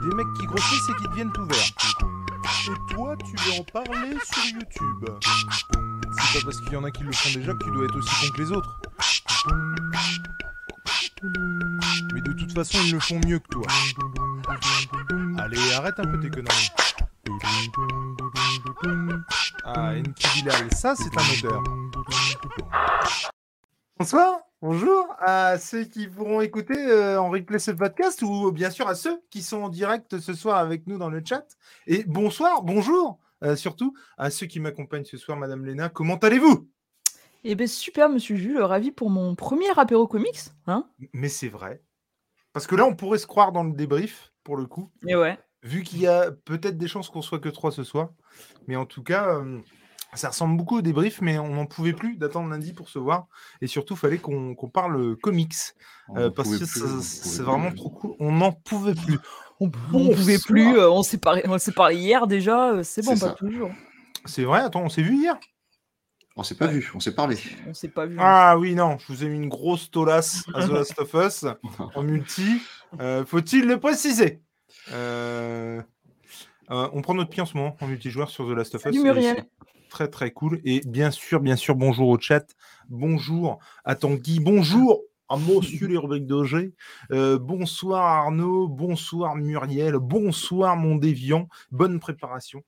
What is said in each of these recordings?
Des mecs qui grossissent et qui deviennent tout verts. Et toi, tu veux en parler sur YouTube C'est pas parce qu'il y en a qui le font déjà que tu dois être aussi con que les autres. Mais de toute façon, ils le font mieux que toi. Allez, arrête un peu tes conneries. Ah, Enki Bilal, ça c'est un odeur. Bonsoir, bonjour à ceux qui pourront écouter euh, en replay ce podcast ou bien sûr à ceux qui sont en direct ce soir avec nous dans le chat. Et bonsoir, bonjour euh, surtout à ceux qui m'accompagnent ce soir, Madame Léna. Comment allez-vous? Eh ben super, Monsieur Jules, ravi pour mon premier apéro comics, hein Mais c'est vrai. Parce que là, on pourrait se croire dans le débrief, pour le coup. Et ouais. Vu qu'il y a peut-être des chances qu'on soit que trois ce soir. Mais en tout cas, euh, ça ressemble beaucoup au débrief, mais on n'en pouvait plus d'attendre lundi pour se voir. Et surtout, il fallait qu'on parle comics. Euh, parce que c'est vraiment plus. trop cool. On n'en pouvait plus. On, on pouvait plus, euh, on s'est parlé, on s'est parlé hier déjà, euh, c'est bon, pas ça. toujours. C'est vrai, attends, on s'est vu hier? On s'est pas vu, on s'est parlé. On s'est pas vu. Ah oui, non, je vous ai mis une grosse tolasse à The Last of Us en multi. Euh, Faut-il le préciser? Euh, euh, On prend notre pied en ce moment en multijoueur sur The Last of Us. Salut Muriel. Très très cool. Et bien sûr, bien sûr, bonjour au chat. Bonjour à Tanguy. Bonjour à Monsieur les rubriques. Euh, bonsoir Arnaud. Bonsoir Muriel. Bonsoir mon déviant. Bonne préparation.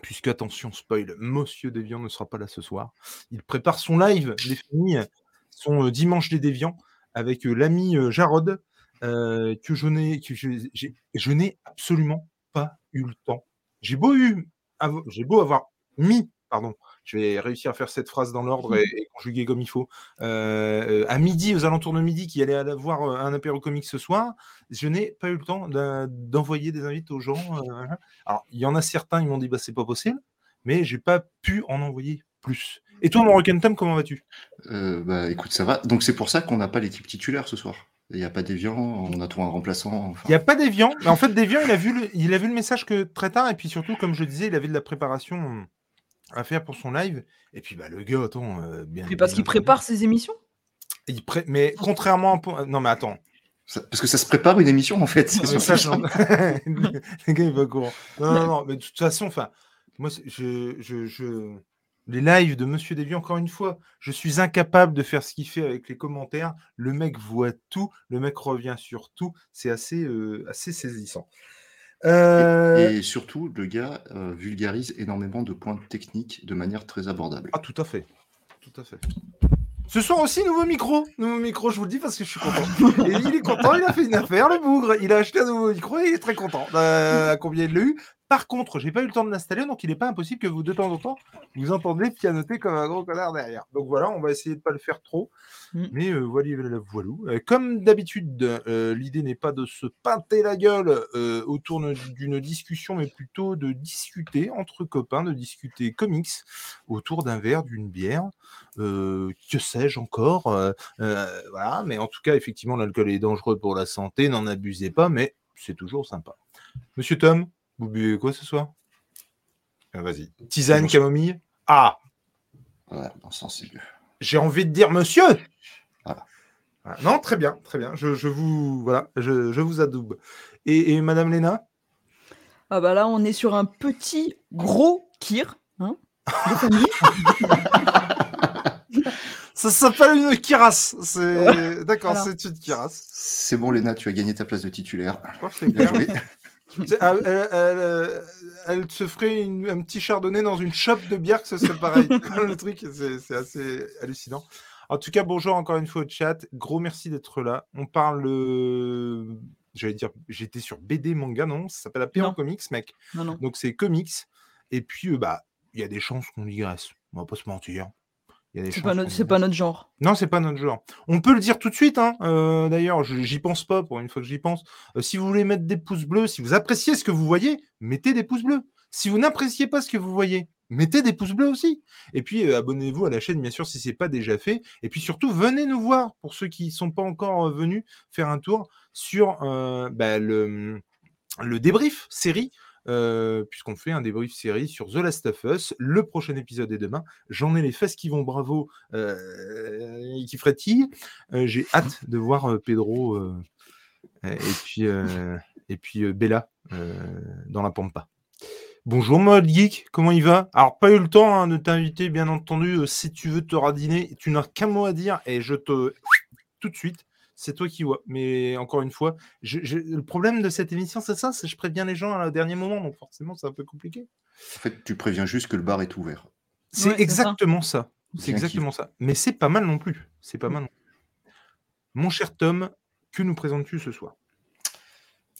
Puisque, attention, spoil, Monsieur Déviant ne sera pas là ce soir. Il prépare son live, les familles, son euh, dimanche des déviants, avec euh, l'ami Jarod, que je n'ai que je- n'ai absolument pas eu le temps. J'ai beau eu, j'ai beau avoir mis, pardon, je vais réussir à faire cette phrase dans l'ordre et, et conjuguer comme il faut, euh, euh, à midi, aux alentours de midi, qui allait aller voir euh, un apéro comique ce soir, je n'ai pas eu le temps d'envoyer des invites aux gens. euh, alors, il y en a certains, ils m'ont dit, bah, c'est pas possible, mais j'ai pas pu en envoyer plus. Et toi, mon Rock'n'Tom, Tom, comment vas-tu? Euh, bah écoute, ça va. Donc c'est pour ça qu'on n'a pas l'équipe titulaire ce soir. Il n'y a pas d'Evian, on a trouvé un remplaçant. enfin. Il n'y a pas d'Evian, mais en fait, d'Evian, il, a vu le- il a vu le message que très tard, et puis surtout, comme je disais, il avait de la préparation à faire pour son live. Et puis, bah, le gars, attends, euh, bien. Mais parce qu'il prépare ses émissions? Il pré- Mais contrairement à. Non, mais attends. Ça- Parce que ça se prépare une émission en fait. c'est ça, ça. le gars, il va courant. Non, non, non, mais de toute façon, enfin, moi, je, je, je- Les lives de Monsieur Deviant, encore une fois, je suis incapable de faire ce qu'il fait avec les commentaires. Le mec voit tout, le mec revient sur tout. C'est assez, euh, assez saisissant. Euh, Et surtout, le gars euh, vulgarise énormément de points techniques de manière très abordable. Ah, tout à fait. Tout à fait. Ce soir aussi, nouveau micro. Nouveau micro, je vous le dis parce que je suis content. Et il est content, il a fait une affaire, le bougre. Il a acheté un nouveau micro et il est très content. Euh, à combien il l'a eu? Par contre, j'ai pas eu le temps de l'installer, donc il n'est pas impossible que vous, de temps en temps, vous entendez pianoter comme un gros connard derrière. Donc voilà, on va essayer de pas le faire trop. Mm. Mais euh, voilà, voilà, voilou. Euh, comme d'habitude, euh, l'idée n'est pas de se pinter la gueule autour ne- d'une discussion, mais plutôt de discuter entre copains, de discuter comics autour d'un verre, d'une bière, que sais-je encore. voilà, mais en tout cas, effectivement, l'alcool est dangereux pour la santé, n'en abusez pas, mais c'est toujours sympa. Monsieur Tom, vous buvez quoi ce soir? Ah, Vas-y. Tisane, camomille? Ah dans ce sens, c'est mieux. j'ai envie de dire monsieur. Voilà. Voilà. Non, très bien, très bien. Je, je vous voilà, je, je vous adoube. Et, et Madame Léna? Ah bah là, on est sur un petit gros kir, hein, de famille. Ça s'appelle une kirasse. C'est d'accord, Voilà. c'est une kirasse. C'est bon, Léna, tu as gagné ta place de titulaire. Je crois que c'est Bien clair. joué. C'est- Elle, elle- elle- elle se ferait une- un petit chardonnay dans une shop de bière, que ce serait pareil. le truc, c'est assez hallucinant. En tout cas, bonjour encore une fois au chat. Gros merci d'être là. On parle. euh, J'allais dire, j'étais sur BD manga, non? Ça s'appelle Apéro. Comics, mec. Non, non. Donc c'est comics. Et puis, euh, bah, il y a des chances qu'on digresse. On va pas se mentir. C'est pas, notre- pas genre. Non, c'est pas notre genre. On peut le dire tout de suite, hein. euh, d'ailleurs, je- j'y pense pas pour une fois que j'y pense. Euh, si vous voulez mettre des pouces bleus, si vous appréciez ce que vous voyez, mettez des pouces bleus. Si vous n'appréciez pas ce que vous voyez, mettez des pouces bleus aussi. Et puis, euh, abonnez-vous à la chaîne, bien sûr, si c'est pas déjà fait. Et puis surtout, venez nous voir, pour ceux qui sont pas encore venus, faire un tour sur bah, le, le débrief série. Euh, puisqu'on fait un débrief série sur The Last of Us. Le prochain épisode est demain. J'en ai les fesses qui vont bravo euh, et qui frétillent. Euh, J'ai hâte de voir Pedro et puis, et puis Bella dans la pampa. Bonjour Mode Geek, comment il va? Alors pas eu le temps hein, de t'inviter, bien entendu. euh, si tu veux te radiner, tu n'as qu'un mot à dire et je te tout de suite. C'est toi qui vois. Mais encore une fois, je- je- le problème de cette émission, c'est ça, c'est que je préviens les gens à la dernier moment, donc forcément c'est un peu compliqué. En fait, tu préviens juste que le bar est ouvert. C'est Ouais, c'est ça. exactement ça. C'est exactement ça. Mais c'est pas mal non plus. C'est pas mal. non plus. Mon cher Tom, que nous présentes-tu ce soir?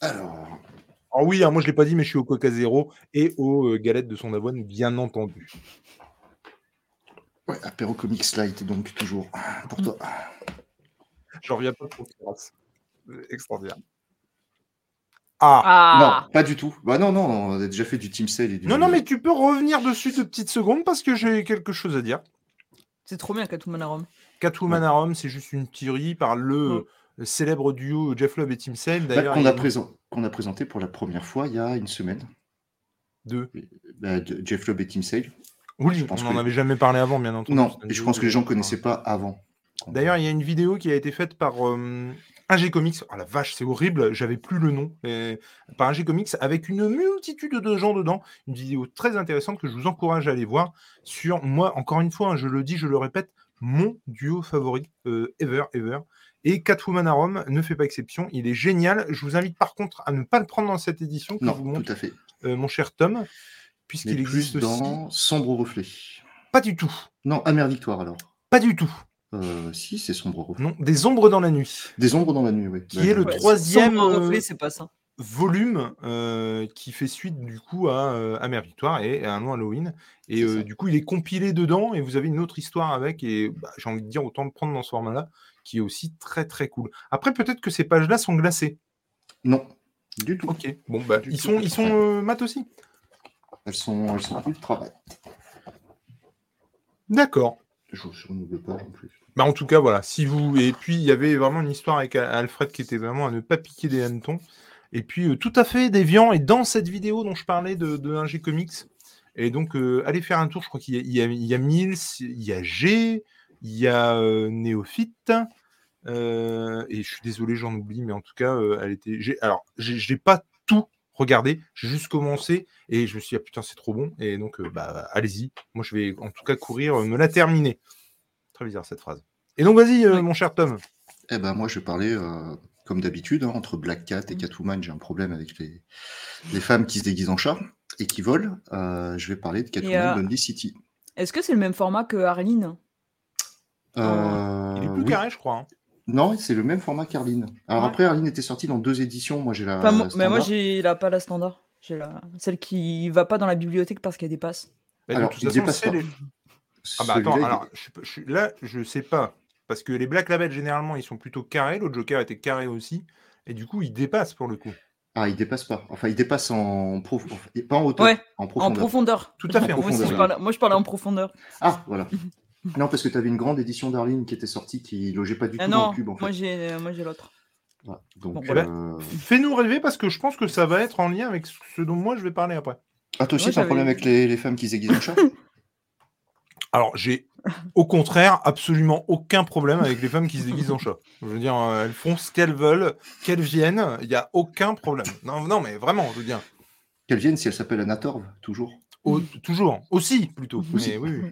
Alors, Ah oui, hein, moi je l'ai pas dit, mais je suis au Coca Zéro et aux euh, galettes de son avoine, bien entendu. ouais, apéro comics light, donc toujours pour toi. J'en reviens pas trop. Extraordinaire. Ah, Ah Non, pas du tout. Bah non, non, on a déjà fait du Team Sale et du. non, non, mais tu peux revenir dessus deux petites secondes parce que j'ai quelque chose à dire. C'est trop bien, Catwoman Rome. Catwoman Rome, c'est juste une théorie par le célèbre duo Jeff Love et Tim Sale. Bah, D'ailleurs, qu'on a, présent- présenté pour la première fois il y a une semaine. deux. Bah, de- Jeff Loeb et Team Sale. Oui, Je on pense n'en que- avait jamais parlé avant, bien entendu. Non, et je pense que les gens ne de- connaissaient pas avant. D'ailleurs, il y a une vidéo qui a été faite par euh, AG Comics. Oh la vache, c'est horrible, j'avais plus le nom. Et- par AG Comics avec une multitude de gens dedans. Une vidéo très intéressante que je vous encourage à aller voir sur moi, encore une fois, hein, je le dis, je le répète, mon duo favori euh, ever, ever. Et Catwoman à Rome ne fait pas exception. Il est génial. Je vous invite par contre à ne pas le prendre dans cette édition que vous montre, tout à fait. euh, mon cher Tom, puisqu'il plus existe aussi. dans Sombre reflet. Pas du tout. Non, Amère Victoire alors. Pas du tout. Euh, si, c'est Sombre reflet. Non, des ombres dans la nuit. Des ombres dans la nuit, oui. Qui est le Ouais, troisième, euh, reflet, c'est pas ça. volume euh, qui fait suite du coup à euh, Amère Victoire et à un nom Halloween. Et euh, du coup, il est compilé dedans et vous avez une autre histoire avec. Et bah, j'ai envie de dire, autant le prendre dans ce format-là, qui est aussi très très cool. Après, peut-être que ces pages-là sont glacées. Non, du tout. Ok, bon, bah, Du ils tout, sont, ils sont euh, mat aussi. Elles sont, elles sont ultra bêtes. D'accord. Je ne renouvelle pas en plus. Bah, en tout cas, voilà. Si vous et puis il y avait vraiment une histoire avec Al- Alfred qui était vraiment à ne pas piquer des hannetons. Et puis euh, tout à fait déviant. Et dans cette vidéo dont je parlais de, de 1G Comics, et donc euh, allez faire un tour. Je crois qu'il y y a, Mills, il y a G, il y a euh, Néophyte. euh, et je suis désolé, j'en oublie, mais en tout cas, elle était. Alors, j'ai j'ai pas tout regardé. J'ai juste commencé et je me suis dit ah, putain c'est trop bon. Et donc bah allez-y. Moi je vais en tout cas courir, me la terminer. Très bizarre cette phrase. Et donc vas-y, euh, Oui. mon cher Tom. Eh ben moi, je vais parler, euh, comme d'habitude, hein, entre Black Cat et Catwoman, j'ai un problème avec les, les femmes qui se déguisent en chat et qui volent. Euh, je vais parler de Catwoman euh, Lonely City. Est-ce que c'est le même format que Arline Euh, Il est plus oui. carré, je crois. hein. Non, c'est le même format qu'Arline. Alors Ouais. après, Arline était sortie dans deux éditions. Moi, j'ai la. Enfin, Mais moi, j'ai la, pas la standard. J'ai la... celle qui va pas dans la bibliothèque parce qu'elle dépasse. Bah, Alors, de toute façon, dépasse c'est pas. les- Ah bah attends, alors je, je là je sais pas parce que les Black Label généralement ils sont plutôt carrés, l'autre Joker était carré aussi et du coup il dépasse pour le coup. Ah, il dépasse pas. Enfin, il dépasse en prof... pas en hauteur, Ouais, en En profondeur. profondeur. Tout à fait, en je profondeur. parlais, moi, je parlais en profondeur. Ah, voilà. non, parce que tu avais une grande édition d'Arline qui était sortie qui logeait pas du tout Ah dans non, le cube en fait. moi, j'ai moi, j'ai l'autre. Donc, Bon, voilà. euh, Fais-nous rêver parce que je pense que ça va être en lien avec ce dont moi je vais parler après. Ah, toi aussi, t'as un problème avec les, les femmes qui se déguisent en chat? Alors j'ai au contraire absolument aucun problème avec les femmes qui se déguisent en chat. Je veux dire, euh, elles font ce qu'elles veulent, qu'elles viennent, il n'y a aucun problème. Non, non mais vraiment, je veux dire, Qu'elles viennent si elle s'appelle Anna Torv, toujours. au- toujours, aussi plutôt. Aussi. Mais oui, oui.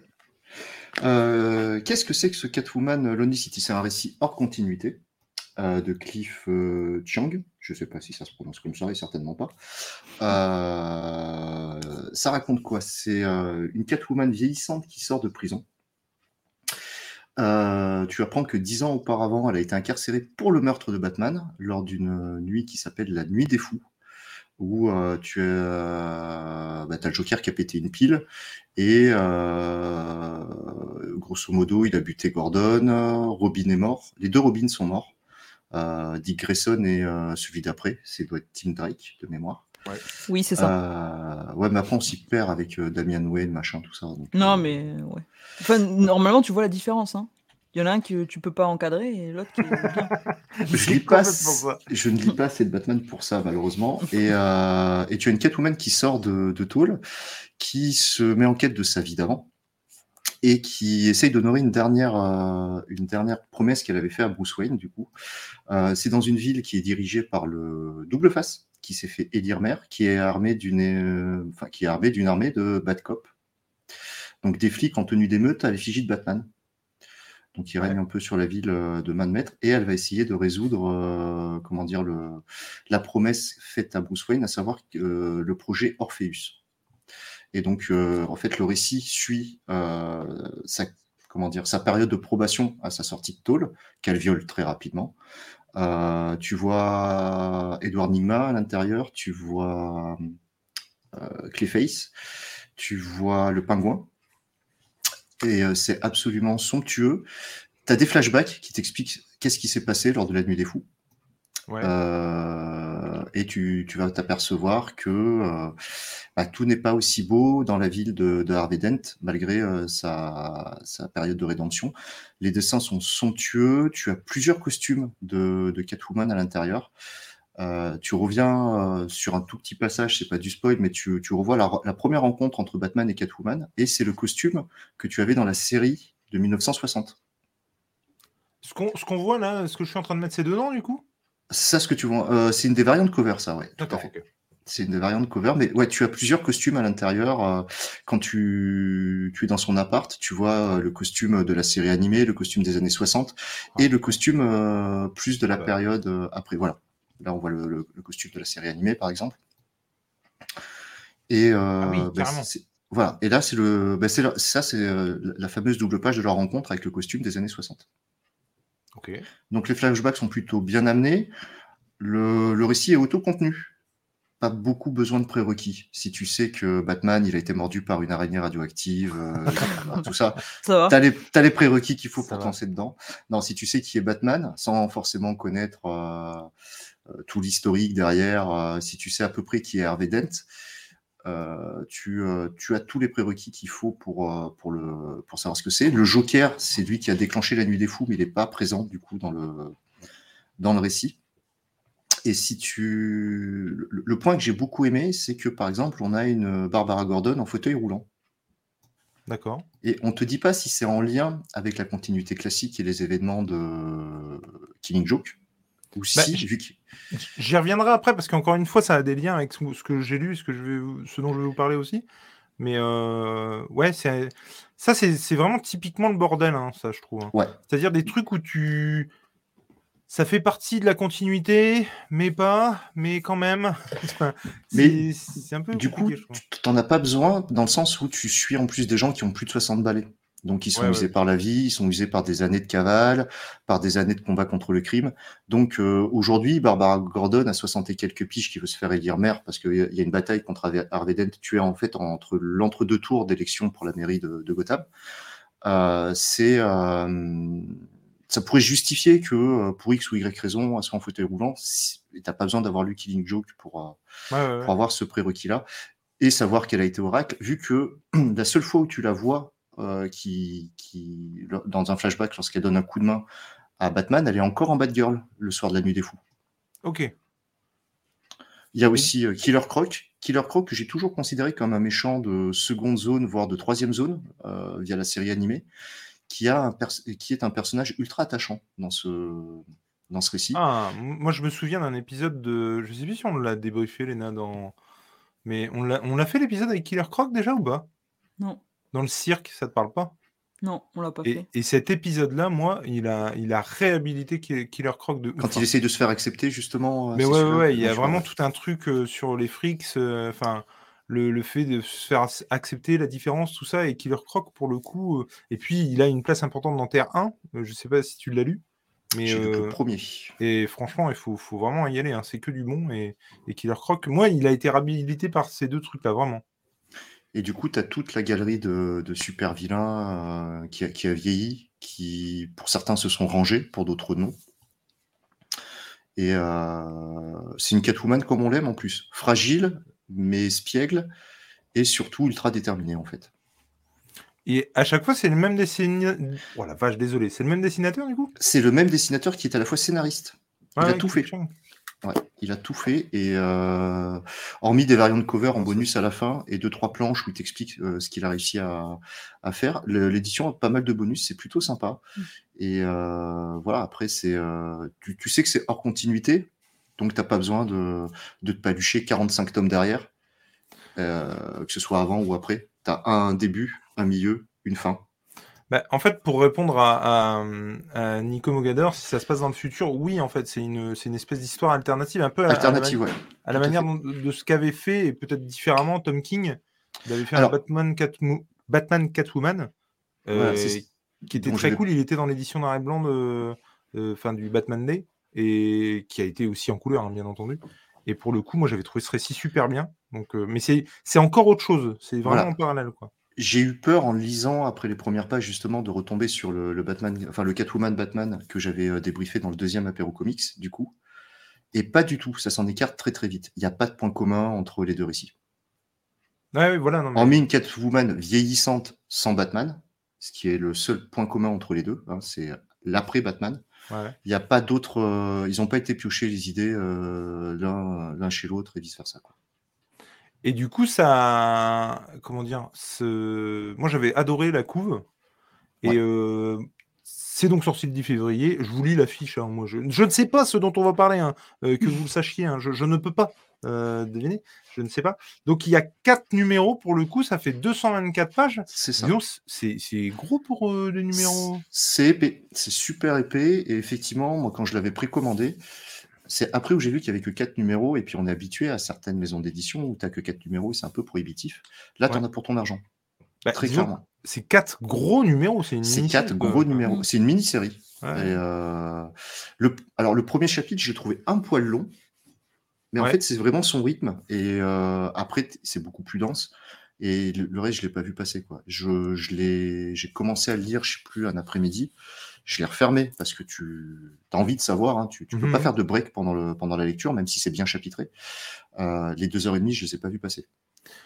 Euh, Qu'est-ce que c'est que ce Catwoman Lonely City? C'est un récit hors continuité. euh, de Cliff euh, Chiang. Je ne sais pas si ça se prononce comme ça, et certainement pas. Euh, ça raconte quoi? C'est euh, une Catwoman vieillissante qui sort de prison. Euh, tu apprends que dix ans auparavant, elle a été incarcérée pour le meurtre de Batman lors d'une nuit qui s'appelle la Nuit des Fous, où tu as, bah, t'as le Joker qui a pété une pile et grosso modo, il a buté Gordon. Robin est mort. Les deux Robins sont morts. Euh, Dick Grayson et euh, celui d'après, c'est doit être Tim Drake de mémoire. Oui, c'est ça. Euh, ouais, mais après on s'y perd avec euh, Damian Wayne, machin, tout ça. donc, Non, euh, mais ouais. Enfin, normalement, tu vois la différence. Hein. Il y en a un que tu peux pas encadrer et l'autre qui est. Je, C'est lis pas, je ne lis pas assez de Batman pour ça, malheureusement. Et, euh, et tu as une Catwoman qui sort de, de tôle, qui se met en quête de sa vie d'avant et qui essaye d'honorer une dernière, euh, une dernière promesse qu'elle avait fait à Bruce Wayne, du coup. Euh, c'est dans une ville qui est dirigée par le double face, qui s'est fait élire maire, qui est armé d'une, euh, enfin, qui est armé d'une armée de bad cop. Donc des flics en tenue d'émeute à l'effigie de Batman. Donc il règne un peu sur la ville de maître et elle va essayer de résoudre, euh, comment dire, le, la promesse faite à Bruce Wayne, à savoir que, le projet Orpheus. Et donc euh, en fait le récit suit euh, sa, comment dire, sa période de probation à sa sortie de tôle, qu'elle viole très rapidement. Euh, tu vois Edward Nigma à l'intérieur, tu vois Clayface, tu vois le pingouin. Et c'est absolument somptueux. Tu as des flashbacks qui t'expliquent qu'est-ce qui s'est passé lors de la nuit des fous. Ouais. Euh, et tu, vas t'apercevoir que euh, bah, tout n'est pas aussi beau dans la ville de, Harvey Dent, malgré euh, sa, période de rédemption. Les dessins sont somptueux, tu as plusieurs costumes de, Catwoman à l'intérieur. Euh, tu reviens sur un tout petit passage, c'est pas du spoil, mais tu, revois la, la première rencontre entre Batman et Catwoman, et c'est le costume que tu avais dans la série de 1960. Ce qu'on ce qu'on voit là, ce que je suis en train de mettre, c'est dedans du coup? Ça, ce que tu vois, euh, c'est une des variantes cover, ça, ouais. tout à fait. C'est une des variantes cover, mais ouais, tu as plusieurs costumes à l'intérieur. euh, quand tu, tu es dans son appart, tu vois euh, le costume de la série animée, le costume des années 60 et le costume euh, plus de la période après. Voilà. Là, on voit le, le- le costume de la série animée, par exemple. Et euh, Ah oui, bah, voilà. Et là, c'est le, bah, c'est la- ça, c'est la fameuse double page de leur rencontre avec le costume des années 60. Ok. Donc les flashbacks sont plutôt bien amenés. Le, le récit est autocontenu. Pas beaucoup besoin de prérequis. Si tu sais que Batman, il a été mordu par une araignée radioactive, euh, tout ça, Ça t'as les, t'as les prérequis qu'il faut Ça pour va. te lancer dedans. Non, si tu sais qui est Batman, sans forcément connaître euh, euh, tout l'historique derrière, euh, si tu sais à peu près qui est Harvey Dent, euh, tu, euh, tu as tous les prérequis qu'il faut pour, euh, pour, le, pour savoir ce que c'est. Le Joker, c'est lui qui a déclenché la nuit des fous, mais il n'est pas présent du coup dans le, dans le récit. Et si tu. Le, le point que j'ai beaucoup aimé, c'est que par exemple, on a une Barbara Gordon en fauteuil roulant. D'accord. Et on te dit pas si c'est en lien avec la continuité classique et les événements de Killing Joke, ou Bah, si, vu. J'y reviendrai après parce qu'encore une fois, ça a des liens avec ce que j'ai lu, ce que je vais, vous- ce dont je vais vous parler aussi. Mais euh, ouais, ça, c'est vraiment typiquement le bordel, hein, ça, je trouve. hein. Ouais. C'est-à-dire des trucs où tu, ça fait partie de la continuité, mais pas, mais quand même. Enfin, Mais c'est un peu Du coup, tu t'en as pas besoin dans le sens où tu suis en plus des gens qui ont plus de 60 balais. Donc ils sont Ouais, ouais. usés par la vie, ils sont usés par des années de cavale, par des années de combat contre le crime. Donc euh, aujourd'hui, Barbara Gordon a 60 et quelques piges qui veut se faire élire maire parce qu'il y a- une bataille contre Harvey- Dent. Tu es en fait entre l'entre-deux tours d'élection pour la mairie de, de Gotham. Euh, c'est euh, ça pourrait justifier que pour X ou Y raison, elle soit en fauteuil roulant. si- t'as pas besoin d'avoir lu Killing Joke pour Ouais, pour avoir ce prérequis-là et savoir qu'elle a été oracle, vu que la seule fois où tu la vois qui, qui, dans un flashback, lorsqu'elle donne un coup de main à Batman, elle est encore en Batgirl le soir de la nuit des fous. Ok. Il y a aussi euh, Killer Croc, Killer Croc que j'ai toujours considéré comme un méchant de seconde zone, voire de troisième zone, euh, via la série animée, qui, a un qui est un personnage ultra attachant dans ce, dans ce récit. Ah, moi je me souviens d'un épisode de, je sais plus si on l'a débriefé, Léna, dans, mais on l'a, on l'a fait l'épisode avec Killer Croc déjà ou pas? Non. Dans le cirque, ça te parle pas? Non, on l'a pas Et, fait. et cet épisode-là, moi, il a, il a réhabilité Ki- Killer Croc de Quand hein. il essaye de se faire accepter, justement. euh, Mais ouais, ouais, il y a vraiment tout un truc euh, sur les freaks, euh, enfin, le, le fait de se faire ac- accepter la différence, tout ça, et Killer Croc, pour le coup, euh, et puis il a une place importante dans Terre 1, euh, je sais pas si tu l'as lu, mais le premier. et franchement, il faut, faut vraiment y aller, hein, c'est que du bon, et, et Killer Croc, moi, il a été réhabilité par ces deux trucs-là, vraiment. Et du coup, tu as toute la galerie de, de super vilains euh, qui, a, qui a vieilli, qui, pour certains, se sont rangés, pour d'autres, non. Et euh, c'est une Catwoman comme on l'aime en plus. Fragile, mais espiègle, et surtout ultra déterminée, en fait. Et à chaque fois, c'est le même dessinateur. Oh la vache, désolé, c'est le même dessinateur du coup? C'est le même dessinateur qui est à la fois scénariste. Il a Ouais, tout fait. Ouais, il a tout fait et euh, hormis des variantes de cover en bonus à la fin et deux trois planches où il t'explique euh, ce qu'il a réussi à, à faire. L'édition a pas mal de bonus, c'est plutôt sympa. Mm. Et euh, voilà, après c'est euh, tu, tu sais que c'est hors continuité, donc t'as pas besoin de, de te palucher 45 tomes derrière, euh, que ce soit avant ou après. T'as un début, un milieu, une fin. Bah, en fait, pour répondre à, à, à Nico Mogador, si ça se passe dans le futur, oui, en fait, c'est une, une espèce d'histoire alternative, un peu à, à la Alternative, ouais. à la manière fait. de ce qu'avait fait, et peut-être différemment, Tom King. Il avait fait Alors- un Batman, Batman Catwoman, euh, qui était très cool. Il était dans l'édition noir et blanc de, de- fin, du Batman Day, et qui a été aussi en couleur, hein, bien entendu. Et pour le coup, moi, j'avais trouvé ce récit super bien. Donc, euh, mais c'est c'est encore autre chose. C'est vraiment Voilà. en parallèle, quoi. J'ai eu peur en lisant après les premières pages justement de retomber sur le, le Batman, enfin le Catwoman Batman que j'avais euh, débriefé dans le deuxième apéro comics du coup. Et pas du tout, ça s'en écarte très très vite. Il n'y a pas de point commun entre les deux récits. Ouais, ouais, voilà. Non, mais- Hormis une Catwoman vieillissante sans Batman, ce qui est le seul point commun entre les deux, hein, c'est l'après Batman. ouais. Il n'y a pas d'autres, euh, ils n'ont pas été piochés les idées euh, l'un l'un chez l'autre et vice versa. Quoi. Et du coup, ça. Comment dire ce... Moi, j'avais adoré la couve. Et Ouais. euh, c'est donc sorti le 10 février. Je vous lis l'affiche. hein, moi, je... je ne sais pas ce dont on va parler, hein, euh, que vous le sachiez. hein, je, je ne peux pas euh, deviner. Je ne sais pas. Donc, il y a quatre numéros pour le coup. Ça fait 224 pages. C'est ça. C'est gros pour euh, les numéros. C'est épais, c'est super épais. Et effectivement, moi, quand je l'avais précommandé, c'est après où j'ai vu qu'il y avait que quatre numéros. Et puis, on est habitué à certaines maisons d'édition où tu n'as que quatre numéros et c'est un peu prohibitif. Là, tu en Ouais. as pour ton argent. Bah, Très clairement. C'est quatre gros numéros. C'est une C'est mini-série, quatre quoi. gros numéros. C'est une mini-série. Ouais. Euh, le, alors, le premier chapitre, j'ai trouvé un poil long. Mais en Ouais. fait, c'est vraiment son rythme. Et euh, après, c'est beaucoup plus dense. Et le, le reste, je ne l'ai pas vu passer. Quoi. Je, je l'ai- j'ai commencé à le lire, je ne sais plus, un après-midi. Je l'ai refermé parce que tu as envie de savoir. hein, tu ne peux Mhm. pas faire de break pendant, le, pendant la lecture, même si c'est bien chapitré. Euh, les deux heures et demie, je ne les ai pas vus passer.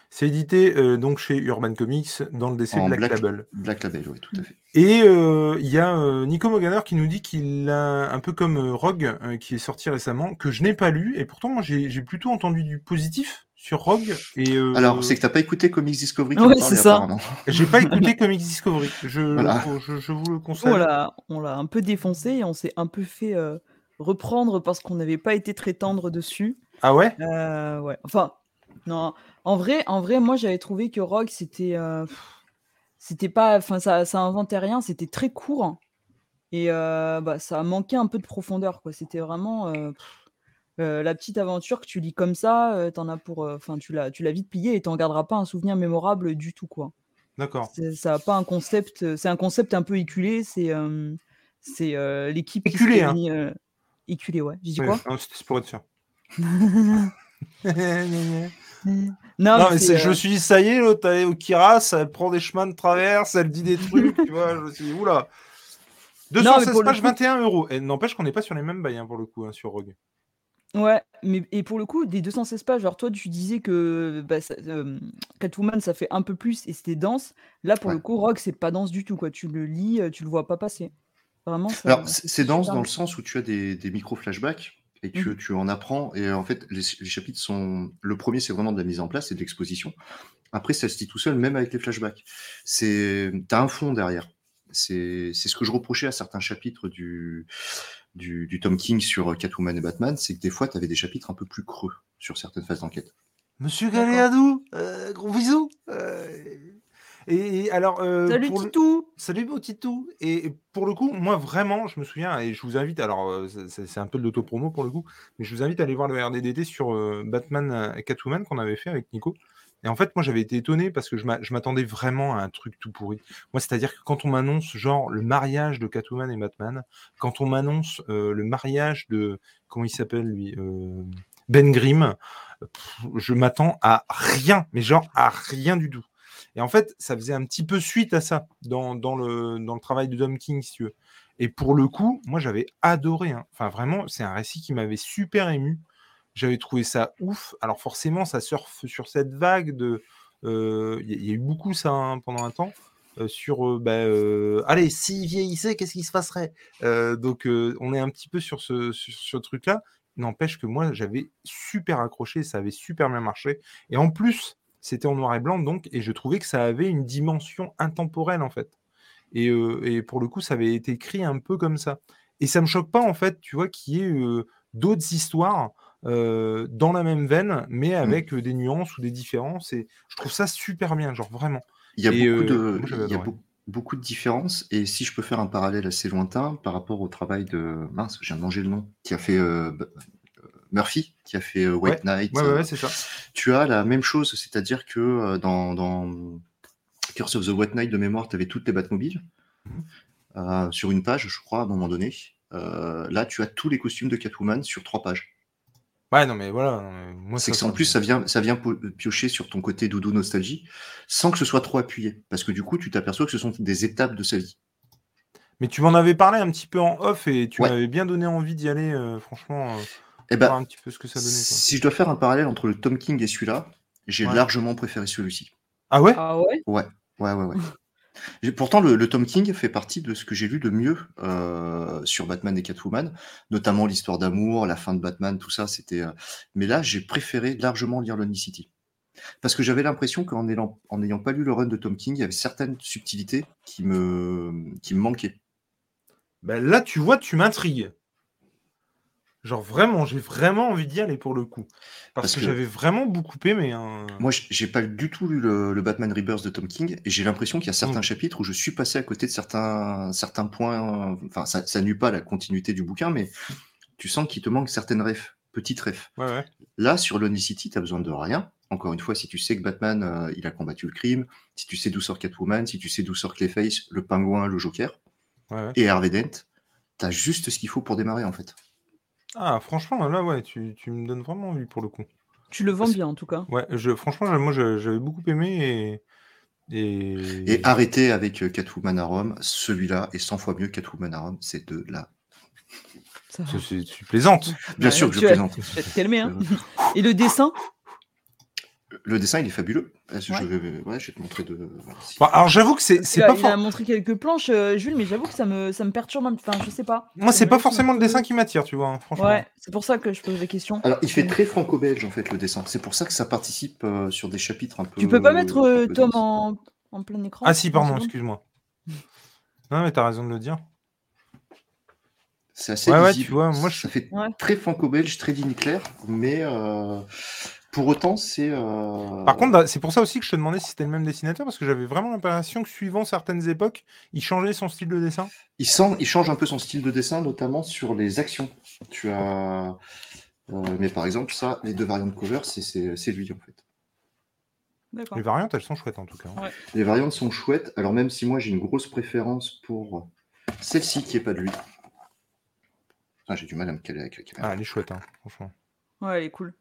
C'est édité euh, donc chez Urban Comics dans le DC En Black, Black- Label. Black Label, oui, tout à fait. Et euh, il y a euh, Nico Moganer qui nous dit qu'il a un peu comme Rogue qui est sorti récemment que je n'ai pas lu et pourtant j'ai plutôt entendu du positif sur Rogue et euh, Alors, c'est que tu n'as pas écouté Comics Discovery Ouais, c'est ça. j'ai pas écouté Comics Discovery. Je, Voilà. je, je vous le conseille. On l'a, un peu défoncé et on s'est un peu fait euh, reprendre parce qu'on n'avait pas été très tendre dessus. Ah ouais? Euh, ouais. Enfin, non. En vrai, en vrai, moi j'avais trouvé que Rogue c'était, euh, c'était pas, enfin ça, ça inventait rien, c'était très court et euh, bah, ça manquait un peu de profondeur quoi. C'était vraiment euh, pff, euh, la petite aventure que tu lis comme ça, euh, t'en as pour, euh, enfin tu l'as, tu l'as vite plié et t'en garderas pas un souvenir mémorable du tout quoi. D'accord. C'est- Ça a pas un concept, c'est un concept un peu éculé. C'est, c'est l'équipe qui Éculé, hein. réunit, euh, éculé, ouais. J'ai dit Ouais, quoi? non, C'était pour être sûr. Non, Non, mais c'est, je me suis dit, ça y est, l'autre, elle est au Kiras, elle prend des chemins de traverse, elle dit des trucs, tu vois, je me suis dit, oula. mais 216 pour le pages, coup- 21 euros. Et n'empêche qu'on n'est pas sur les mêmes bails hein, pour le coup, hein, sur Rogue. Ouais, mais et pour le coup, des 216 pages, alors toi, tu disais que bah, ça- euh, Catwoman, ça fait un peu plus et c'était dense. Là, pour Ouais. le coup, Rogue, c'est pas dense du tout, quoi. Tu le lis, euh, tu le vois pas passer. Vraiment, ça- Alors, c'est c'est dense super dans le bien. sens où tu as des, des micro-flashbacks et que Mhm. tu en apprends. Et en fait, les, les chapitres sont. Le premier, c'est vraiment de la mise en place et de l'exposition. Après, ça se dit tout seul, même avec les flashbacks. Tu as un fond derrière. C'est c'est ce que je reprochais à certains chapitres du, du, du Tom King sur Catwoman et Batman, c'est que des fois, tu avais des chapitres un peu plus creux sur certaines phases d'enquête. Monsieur. Galéadou, euh, gros bisous. euh. Et, et alors, euh, Salut pour le- Titou Salut beau Titou. Et pour le coup, moi vraiment, je me souviens, et je vous invite, alors euh, c'est- un peu de l'autopromo pour le coup, mais je vous invite à aller voir le RDDT sur euh, Batman euh, et Catwoman qu'on avait fait avec Nico. Et en fait, moi j'avais été étonné parce que je m'a- je m'attendais vraiment à un truc tout pourri. Moi, c'est-à-dire que quand on m'annonce genre le mariage de Catwoman et Batman, quand on m'annonce euh, le mariage de, comment il s'appelle lui, euh, Ben Grimm, je m'attends à rien, mais genre à rien du tout. Et en fait, ça faisait un petit peu suite à ça dans, dans le, dans le travail de Dom King, si tu veux. Et pour le coup, moi, j'avais adoré. hein. Enfin, vraiment, c'est un récit qui m'avait super ému. J'avais trouvé ça ouf. Alors, forcément, ça surfe sur cette vague de. euh, Il y, a- eu beaucoup ça hein, pendant un temps. euh, sur. euh, bah, euh, allez, s'il vieillissait, qu'est-ce qui se passerait? Euh, Donc, on est un petit peu sur ce, sur ce truc-là. N'empêche que moi, j'avais super accroché, ça avait super bien marché. Et en plus, c'était en noir et blanc, donc, et je trouvais que ça avait une dimension intemporelle, en fait. Et, et pour le coup, ça avait été écrit un peu comme ça. Et ça me choque pas, en fait, tu vois, qu'il y ait d'autres histoires euh, dans la même veine, mais avec euh, des nuances ou des différences. Et je trouve ça super bien, genre vraiment. Il y a, Et, beaucoup, euh, de, moi, j'avais il y a adoré. beau- beaucoup de différences. Et si je peux faire un parallèle assez lointain par rapport au travail de. Mince, j'ai mangé le nom. Qui a fait. euh, Murphy, qui a fait White Knight. Ouais, ouais, euh, ouais, c'est ça. tu as la même chose, c'est-à-dire que dans, dans Curse of the White Knight de mémoire, tu avais toutes les Batmobiles euh, sur une page, je crois, à un moment donné. Là, tu as tous les costumes de Catwoman sur trois pages. Ouais, non, mais voilà. non, mais moi, C'est que ça, en plus, ça vient, ça vient piocher sur ton côté doudou nostalgie, sans que ce soit trop appuyé. Parce que du coup, tu t'aperçois que ce sont des étapes de sa vie. Mais tu m'en avais parlé un petit peu en off et tu Ouais. m'avais bien donné envie d'y aller, euh, franchement, euh, Et voir ben, un petit peu ce que ça donnait. quoi. si je dois faire un parallèle entre le Tom King et celui-là, j'ai Ouais. largement préféré celui-ci. Ah ouais? Ah ouais? Ouais, ouais, ouais. ouais. Pourtant, le, Tom King fait partie de ce que j'ai lu de mieux euh, sur Batman et Catwoman, notamment l'histoire d'amour, la fin de Batman, tout ça. C'était. euh, Mais là, j'ai préféré largement lire Lonely City. Parce que j'avais l'impression qu'en ayant, en n'ayant pas lu le run de Tom King, il y avait certaines subtilités qui me, qui me manquaient. Ben là, tu vois, tu m'intrigues. Genre vraiment, j'ai vraiment envie d'y aller pour le coup. Parce, Parce que, que- j'avais vraiment beaucoup aimé. hein. Moi, j'ai pas du tout lu le, le Batman Rebirth de Tom King, et j'ai l'impression qu'il y a certains Mm. chapitres où je suis passé à côté de certains, certains points. Enfin, ça, ça nuit pas la continuité du bouquin, mais tu sens qu'il te manque certaines refs, petites refs. Ouais, ouais. Là, sur Lonely City, tu as besoin de rien. Encore une fois, si tu sais que Batman, euh, il a combattu le crime, si tu sais d'où sort Catwoman, si tu sais d'où sort Clayface, le pingouin, le Joker ouais, et Harvey Dent, tu as juste ce qu'il faut pour démarrer en fait. Ah, franchement, là, ouais, tu, tu me donnes vraiment envie pour le coup. Tu le vends Parce- bien en tout cas. Ouais, je, franchement, je- moi, je- j'avais beaucoup aimé et. Et, Et arrêter avec euh, Catwoman à Rome, celui-là est 100 fois mieux que Catwoman à Rome, c'est de là. Ça va. C'est- c'est- tu plaisantes. Bien Ouais, sûr que je tu vas- plaisante. Tu vas te calmer. Hein. Et le dessin? Le dessin, il est fabuleux. Je, vais, ouais, je vais te montrer de. voilà, si- Bon, alors, j'avoue que c'est pas il for- a montré quelques planches, euh, Jules, mais j'avoue que ça me, ça me perturbe. un- Enfin, je sais pas. Moi, c'est me pas forcément le dessin qui m'attire, tu vois, hein, franchement. Ouais, c'est pour ça que je pose la question. Alors, il fait très franco-belge en fait le dessin. C'est pour ça que ça participe euh, sur des chapitres un peu. Tu peux pas mettre euh, Tom en, en plein écran Ah si, pardon, excuse-moi. Non, mais t'as raison de le dire. C'est assez Ouais, ouais, tu vois, moi, je- Ça fait Ouais. très franco-belge, très claire, mais euh, pour autant, c'est. euh, Par contre, c'est pour ça aussi que je te demandais si c'était le même dessinateur, parce que j'avais vraiment l'impression que suivant certaines époques, il changeait son style de dessin. il, sent, il change un peu son style de dessin, notamment sur les actions. Tu as. euh, mais par exemple, ça, les deux variantes cover, c'est- lui en fait. Les variantes, elles sont chouettes en tout cas. hein. Les variantes sont chouettes, alors même si moi j'ai une grosse préférence pour celle-ci qui est pas de lui. Ah, j'ai du mal à me caler avec la caméra. Ah, elle est chouette, hein, franchement. Ouais, elle est cool.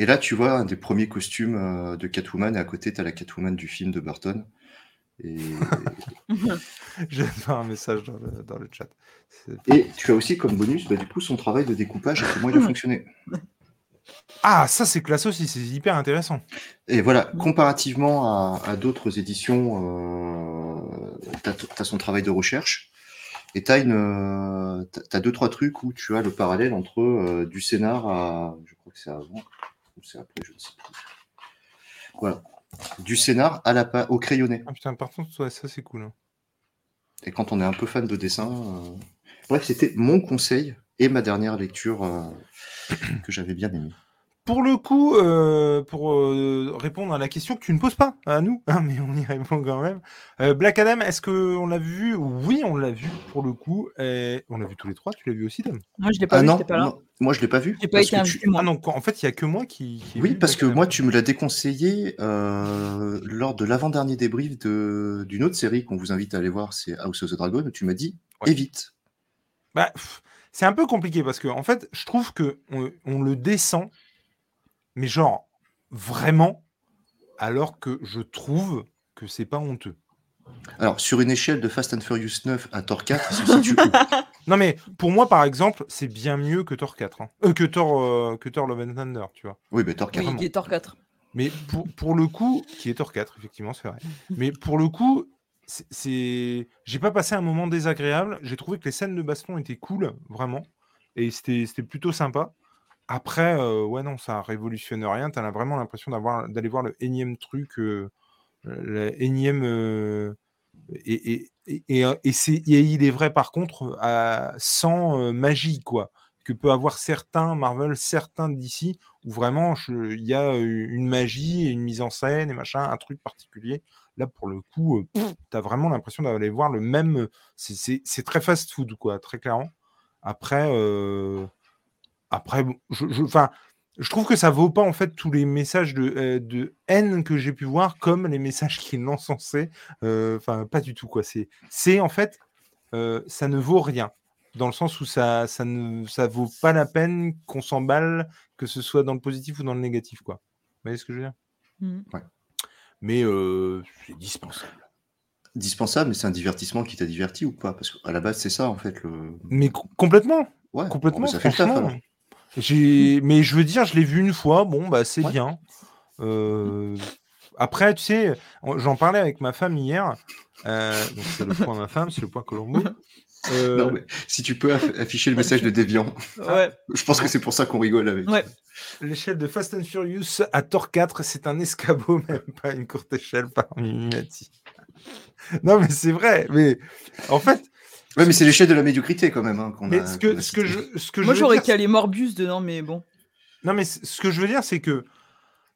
Et là, tu vois un des premiers costumes euh, de Catwoman, et à côté, tu as la Catwoman du film de Burton. Et, J'ai un message dans le, dans le chat. Et tu as aussi comme bonus, bah, du coup, son travail de découpage et comment il a fonctionné. Ah, ça c'est classe aussi, c'est hyper intéressant. Et voilà, comparativement à, à d'autres éditions, tu as, son travail de recherche. Et tu as, deux, trois trucs où tu as le parallèle entre euh, du scénar à. Je crois que c'est avant, ou c'est après, je ne sais plus. Voilà. Du scénar à la, au crayonné. Ah putain, par contre, ouais, ça c'est cool. hein. Et quand on est un peu fan de dessin. euh, Bref, c'était mon conseil et ma dernière lecture euh, que j'avais bien aimée. Pour le coup, euh, pour euh, répondre à la question que tu ne poses pas à nous, hein, mais on y répond quand même. Euh, Black Adam, est-ce qu'on l'a vu? Oui, on l'a vu pour le coup. Et on l'a vu tous les trois. Tu l'as vu aussi, Tom Moi, je l'ai pas Ah vu, non, j'étais pas là. non, moi je l'ai pas vu. J'ai pas été tu-. Ah non, en fait, il y a que moi qui. Oui, parce Black que Adam. moi, tu me l'as déconseillé euh, lors de l'avant-dernier débrief de- d'une autre série qu'on vous invite à aller voir, c'est House of the Dragon. où Tu m'as dit Ouais. évite. Bah, c'est un peu compliqué parce que en fait, je trouve que on, on le descend, mais genre vraiment, alors que je trouve que c'est pas honteux. Alors, sur une échelle de Fast and Furious 9 à Thor 4, il se situe Non mais pour moi, par exemple, c'est bien mieux que Thor 4, hein. Euh, que Thor, euh, que Thor Love and Thunder, tu vois. Oui, mais Thor 4. Oui, qui est Thor 4. Mais pour, pour le coup, qui est Thor 4, effectivement, c'est vrai. Mais pour le coup, c'est- c'est, j'ai pas passé un moment désagréable. J'ai trouvé que les scènes de baston étaient cool, vraiment, et c'était, c'était plutôt sympa. Après, euh, ouais, non, ça révolutionne rien. T'as vraiment l'impression d'avoir, d'aller voir le énième truc, euh, le énième. euh, et, et, et, et, et c'est, il est vrai, par contre, à, sans magie, quoi. Que peut avoir certains Marvel, certains d'ici, où vraiment il y a une magie et une mise en scène et machin, un truc particulier. Là, pour le coup, tu as vraiment l'impression d'aller voir le même. c'est- C'est c'est très fast food, quoi, très clairement. Après, après, bon, je, je, enfin, je trouve que ça vaut pas en fait tous les messages de, euh, de haine que j'ai pu voir comme les messages qui l'encensaient. Euh, Enfin, pas du tout quoi. C'est, c'est en fait, euh, ça ne vaut rien dans le sens où ça, ça ne, ça vaut pas la peine qu'on s'emballe, que ce soit dans le positif ou dans le négatif quoi. Vous voyez ce que je veux dire? Mhm. Mais euh, c'est dispensable. Dispensable, mais c'est un divertissement qui t'a diverti ou pas? Parce qu'à la base, c'est ça, en fait. Le... Mais co- complètement. Ouais, Complètement, bon, bah, ça fait le taf, franchement. alors. Mais je veux dire, je l'ai vu une fois. Bon, bah c'est Ouais. bien. Euh, Après, tu sais, j'en parlais avec ma femme hier. Euh, donc c'est le point ma femme, c'est le point Colombo. Euh, Non, mais si tu peux aff- afficher le message de Déviant, Ouais. je pense que c'est pour ça qu'on rigole avec. Ouais. L'échelle de Fast and Furious à Thor 4, c'est un escabeau, même pas une courte échelle parmi Illuminati. Non, mais c'est vrai. Mais en fait, Ouais, mais c'est l'échelle de la médiocrité quand même. hein, mais a- ce que, a ce que je, ce que Moi, j'aurais calé Morbius dedans, mais bon. Non, mais ce que je veux dire, c'est que.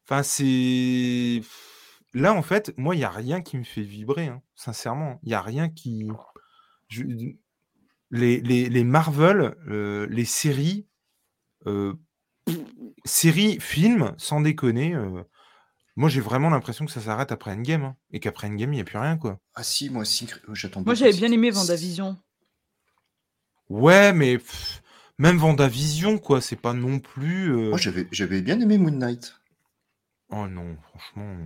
Enfin, c'est. Là, en fait, moi, il n'y a rien qui me fait vibrer, hein, sincèrement. Il n'y a rien qui. je- Les, les, les Marvel, euh, les séries, euh, séries, films, sans déconner, euh, moi, j'ai vraiment l'impression que ça s'arrête après Endgame. hein, et qu'après Endgame, il n'y a plus rien, quoi. Ah si, moi, Secret- euh, j'attends Moi, beaucoup j'avais bien Secret- aimé Vendavision. Ouais, mais pff, même Vendavision, quoi, c'est pas non plus. euh, Moi, j'avais j'avais bien aimé Moon Knight. Oh non, franchement.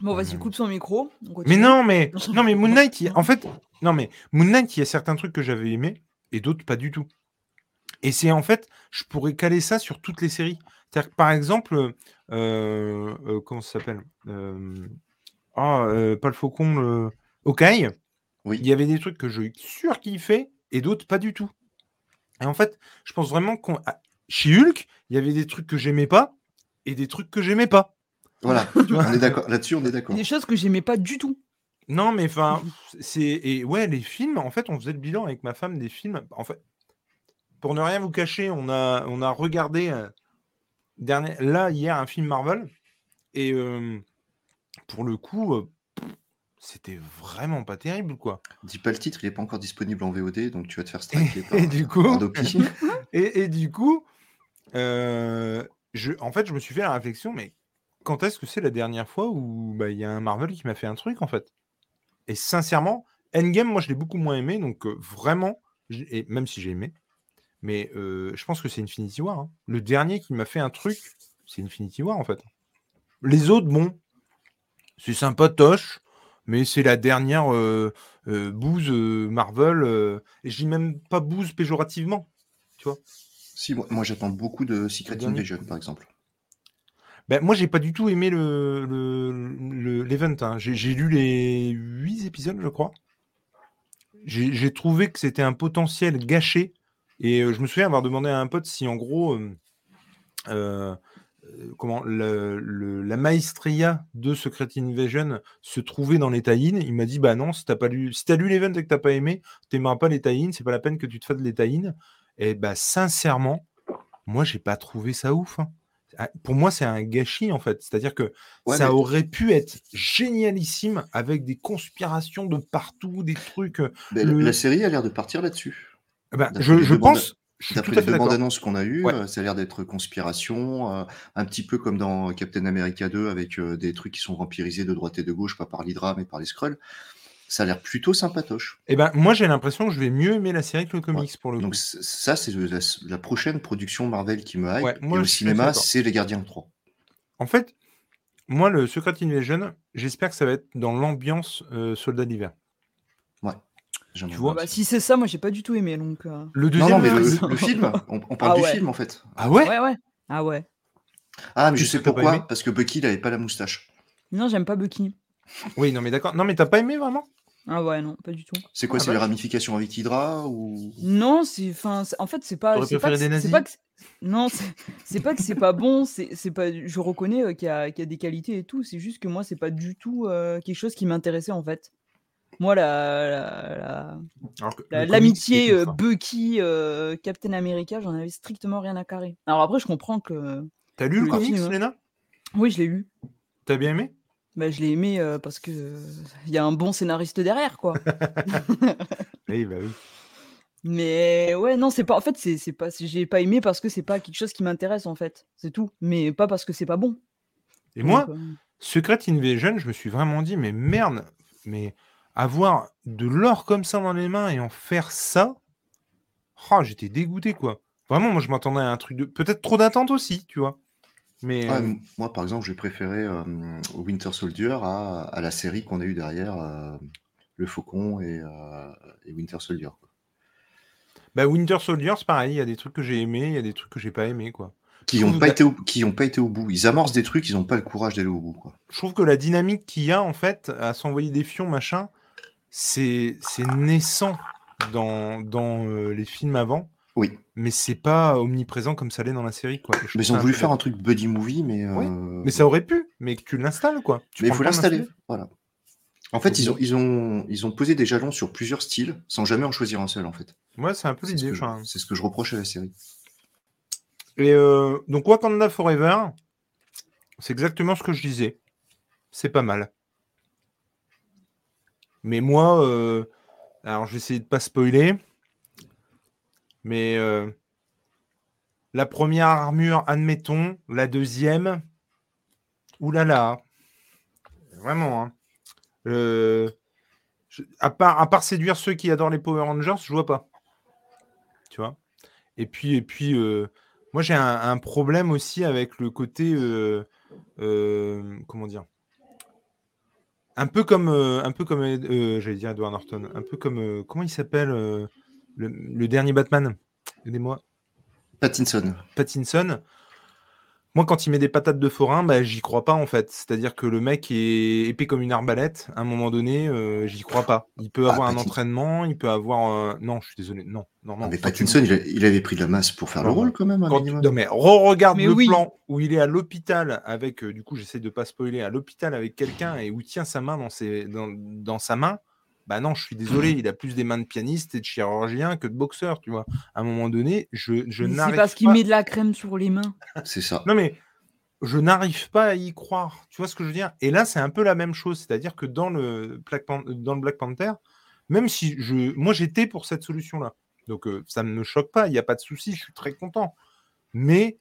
Bon, vas-y, Mhm. coupe son micro. on Mais continue. non, mais non, mais Moon Knight, il y a- en fait, non, mais Moon Knight, il y a certains trucs que j'avais aimés et d'autres pas du tout. Et c'est en fait, je pourrais caler ça sur toutes les séries. C'est-à-dire que par exemple, comment ça s'appelle? Euh, Ah, euh, pas le faucon, le Hawkeye. Oui. Il y avait des trucs que je surkiffais et d'autres pas du tout. Et en fait, je pense vraiment qu'on ah, chez Hulk, il y avait des trucs que j'aimais pas et des trucs que j'aimais pas. Voilà, on est d'accord. Là-dessus, on est d'accord. Des choses que j'aimais pas du tout. Non, mais enfin, c'est et ouais, les films. En fait, on faisait le bilan avec ma femme des films. En fait, pour ne rien vous cacher, on a on a regardé euh, dernier là hier un film Marvel et euh, pour le coup, euh, c'était vraiment pas terrible quoi. Dis pas le titre, il est pas encore disponible en VOD, donc tu vas te faire striker par, Et du coup, et, et du coup, euh, je, en fait, je me suis fait la réflexion, mais quand est-ce que c'est la dernière fois où bah, il y a un Marvel qui m'a fait un truc, en fait? Et sincèrement, Endgame, moi, je l'ai beaucoup moins aimé, donc euh, vraiment, et même si j'ai aimé, mais euh, je pense que c'est Infinity War. hein. Le dernier qui m'a fait un truc, c'est Infinity War, en fait. Les autres, bon, c'est sympatoche, mais c'est la dernière euh, euh, bouse Marvel, et je dis même pas bouse péjorativement. Si, moi, moi, j'attends beaucoup de Secret. Invasion, par exemple. Ben, moi, j'ai pas du tout aimé le, le, le- l'event. hein. J'ai, lu les huit épisodes, je crois. J'ai trouvé que c'était un potentiel gâché. Et euh, je me souviens avoir demandé à un pote si, en gros, euh, euh, comment le- le- la maestria de Secret Invasion se trouvait dans les tie-in. Il m'a dit Bah non, si t'as pas lu, si t'as lu l'event et que t'as pas aimé, t'aimeras pas les tie-in. C'est pas la peine que tu te fasses les tie-in. Et bah, sincèrement, moi, j'ai pas trouvé ça ouf. hein. Ah, Pour moi, c'est un gâchis, en fait. C'est-à-dire que Ouais, ça mais- aurait pu être génialissime avec des conspirations de partout, des trucs. le- La série a l'air de partir là-dessus. Ben, D'après je, pense. D'après les bandes annonces qu'on a eues, Ouais. euh, ça a l'air d'être conspiration, euh, un petit peu comme dans Captain America 2 avec euh, des trucs qui sont vampirisés de droite et de gauche, pas par l'Hydra mais par les Skrulls. Ça a l'air plutôt sympatoche. Et ben, moi, j'ai l'impression que je vais mieux aimer la série que le comics pour le coup. Donc c- ça, c'est la, la prochaine production Marvel qui me hype. Ouais, moi, et au cinéma, c'est Les Gardiens 3. En fait, moi, le Secret Invasion, j'espère que ça va être dans l'ambiance euh, Soldat d'hiver. J'aimerais Tu vois, bien Bah, si c'est ça, moi j'ai pas du tout aimé donc. euh, Le deuxième. non, mais le, le film, on, on parle Ah du ouais. film en fait. Ah ouais, Ouais, ouais. Ah ouais. Ah, mais je sais pourquoi, parce que Bucky, il avait pas la moustache. Non, j'aime pas Bucky. Oui, non, mais d'accord. Non, mais t'as pas aimé vraiment? Ah ouais, non, pas du tout. C'est quoi, Ah c'est bah. les ramifications avec Hydra ou... Non, c'est, enfin, en fait, c'est pas. T'aurais c'est pas pas que Non, c'est c'est pas que c'est pas bon. C'est c'est pas. Je reconnais euh, qu'il y, a qu'il y a des qualités et tout. C'est juste que moi, c'est pas du tout euh, quelque chose qui m'intéressait en fait. Moi, la, l'amitié euh. Bucky, euh, Captain America, j'en avais strictement rien à carrer. Alors après, je comprends que. T'as lu le le comics, film, hein. Léna? Oui, je l'ai lu. T'as bien aimé? Bah, je l'ai aimé euh, parce que euh, il y a un bon scénariste derrière, quoi. Oui, bah oui. Mais ouais, non, c'est pas. En fait, c'est pas. J'ai pas aimé parce que c'est pas quelque chose qui m'intéresse en fait. C'est tout. Mais pas parce que c'est pas bon. Et moi, Donc, Secret Invasion, je me suis vraiment dit, mais merde, mais avoir de l'or comme ça dans les mains et en faire ça, oh, j'étais dégoûté, quoi. Vraiment, moi, je m'attendais à un truc de. Peut-être trop d'attente aussi, tu vois. Mais. Ah, euh, moi, par exemple, j'ai préféré euh, Winter Soldier à, à la série qu'on a eue derrière, euh, Le Faucon et, euh, et Winter Soldier. quoi. Bah, Winter Soldier, c'est pareil, il y a des trucs que j'ai aimés, il y a des trucs que j'ai pas aimés, quoi. Qui n'ont pas, été au- qui ont pas été au bout. Ils amorcent des trucs, ils n'ont pas le courage d'aller au bout. Quoi. Je trouve que la dynamique qu'il y a, en fait, à s'envoyer des fions, machin, c'est naissant dans, dans euh, les films avant, Oui, mais c'est pas omniprésent comme ça l'est dans la série, quoi. Mais ils ont voulu faire un truc buddy movie, mais. Oui, euh, Mais ça aurait pu, mais que tu l'installes, quoi. Tu mais il faut l'installer. Voilà. En fait, ils ont, ils, ont, ils ont posé des jalons sur plusieurs styles sans jamais en choisir un seul, en fait. Ouais, c'est un peu ce, c'est ce que je reproche à la série. Et euh, donc Wakanda Forever, c'est exactement ce que je disais. C'est pas mal. Mais moi, euh, alors je vais essayer de pas spoiler, mais euh, la première armure, admettons, la deuxième, oulala, vraiment. Hein. Euh, à, part, séduire ceux qui adorent les Power Rangers, je vois pas. Tu vois Et puis, et puis moi j'ai un, problème aussi avec le côté. comment dire un peu comme, euh, un peu comme, euh, j'allais dire Edward Norton, un peu comme, euh, comment il s'appelle euh, le, le dernier Batman? Aidez-moi. Pattinson. Pattinson. Moi, quand il met des patates de forain, bah, j'y crois pas en fait. C'est-à-dire que le mec est épais comme une arbalète. À un moment donné, euh, j'y crois pas. Il peut Ah, avoir un entraînement, il peut avoir. euh, Non, je suis désolé. Non, non, non. Ah, mais Pattinson, il, a- il avait pris de la masse pour faire le rôle, quand même, un quand. Non, mais re-regarde le oui. plan où il est à l'hôpital avec, euh, du coup, j'essaie de pas spoiler, à l'hôpital avec quelqu'un et où il tient sa main dans, ses, dans, dans sa main. Bah non, je suis désolé, il a plus des mains de pianiste et de chirurgien que de boxeur, tu vois. À un moment donné, je, je mais c'est n'arrive parce qu'il pas. met de la crème sur les mains. C'est ça. Non, mais je n'arrive pas à y croire. Tu vois ce que je veux dire? Et là, c'est un peu la même chose. C'est-à-dire que dans le, Black Pan- dans le Black Panther, même si je. Moi, j'étais pour cette solution-là. Donc, euh, ça ne me choque pas. Il n'y a pas de souci. Je suis très content. Mais,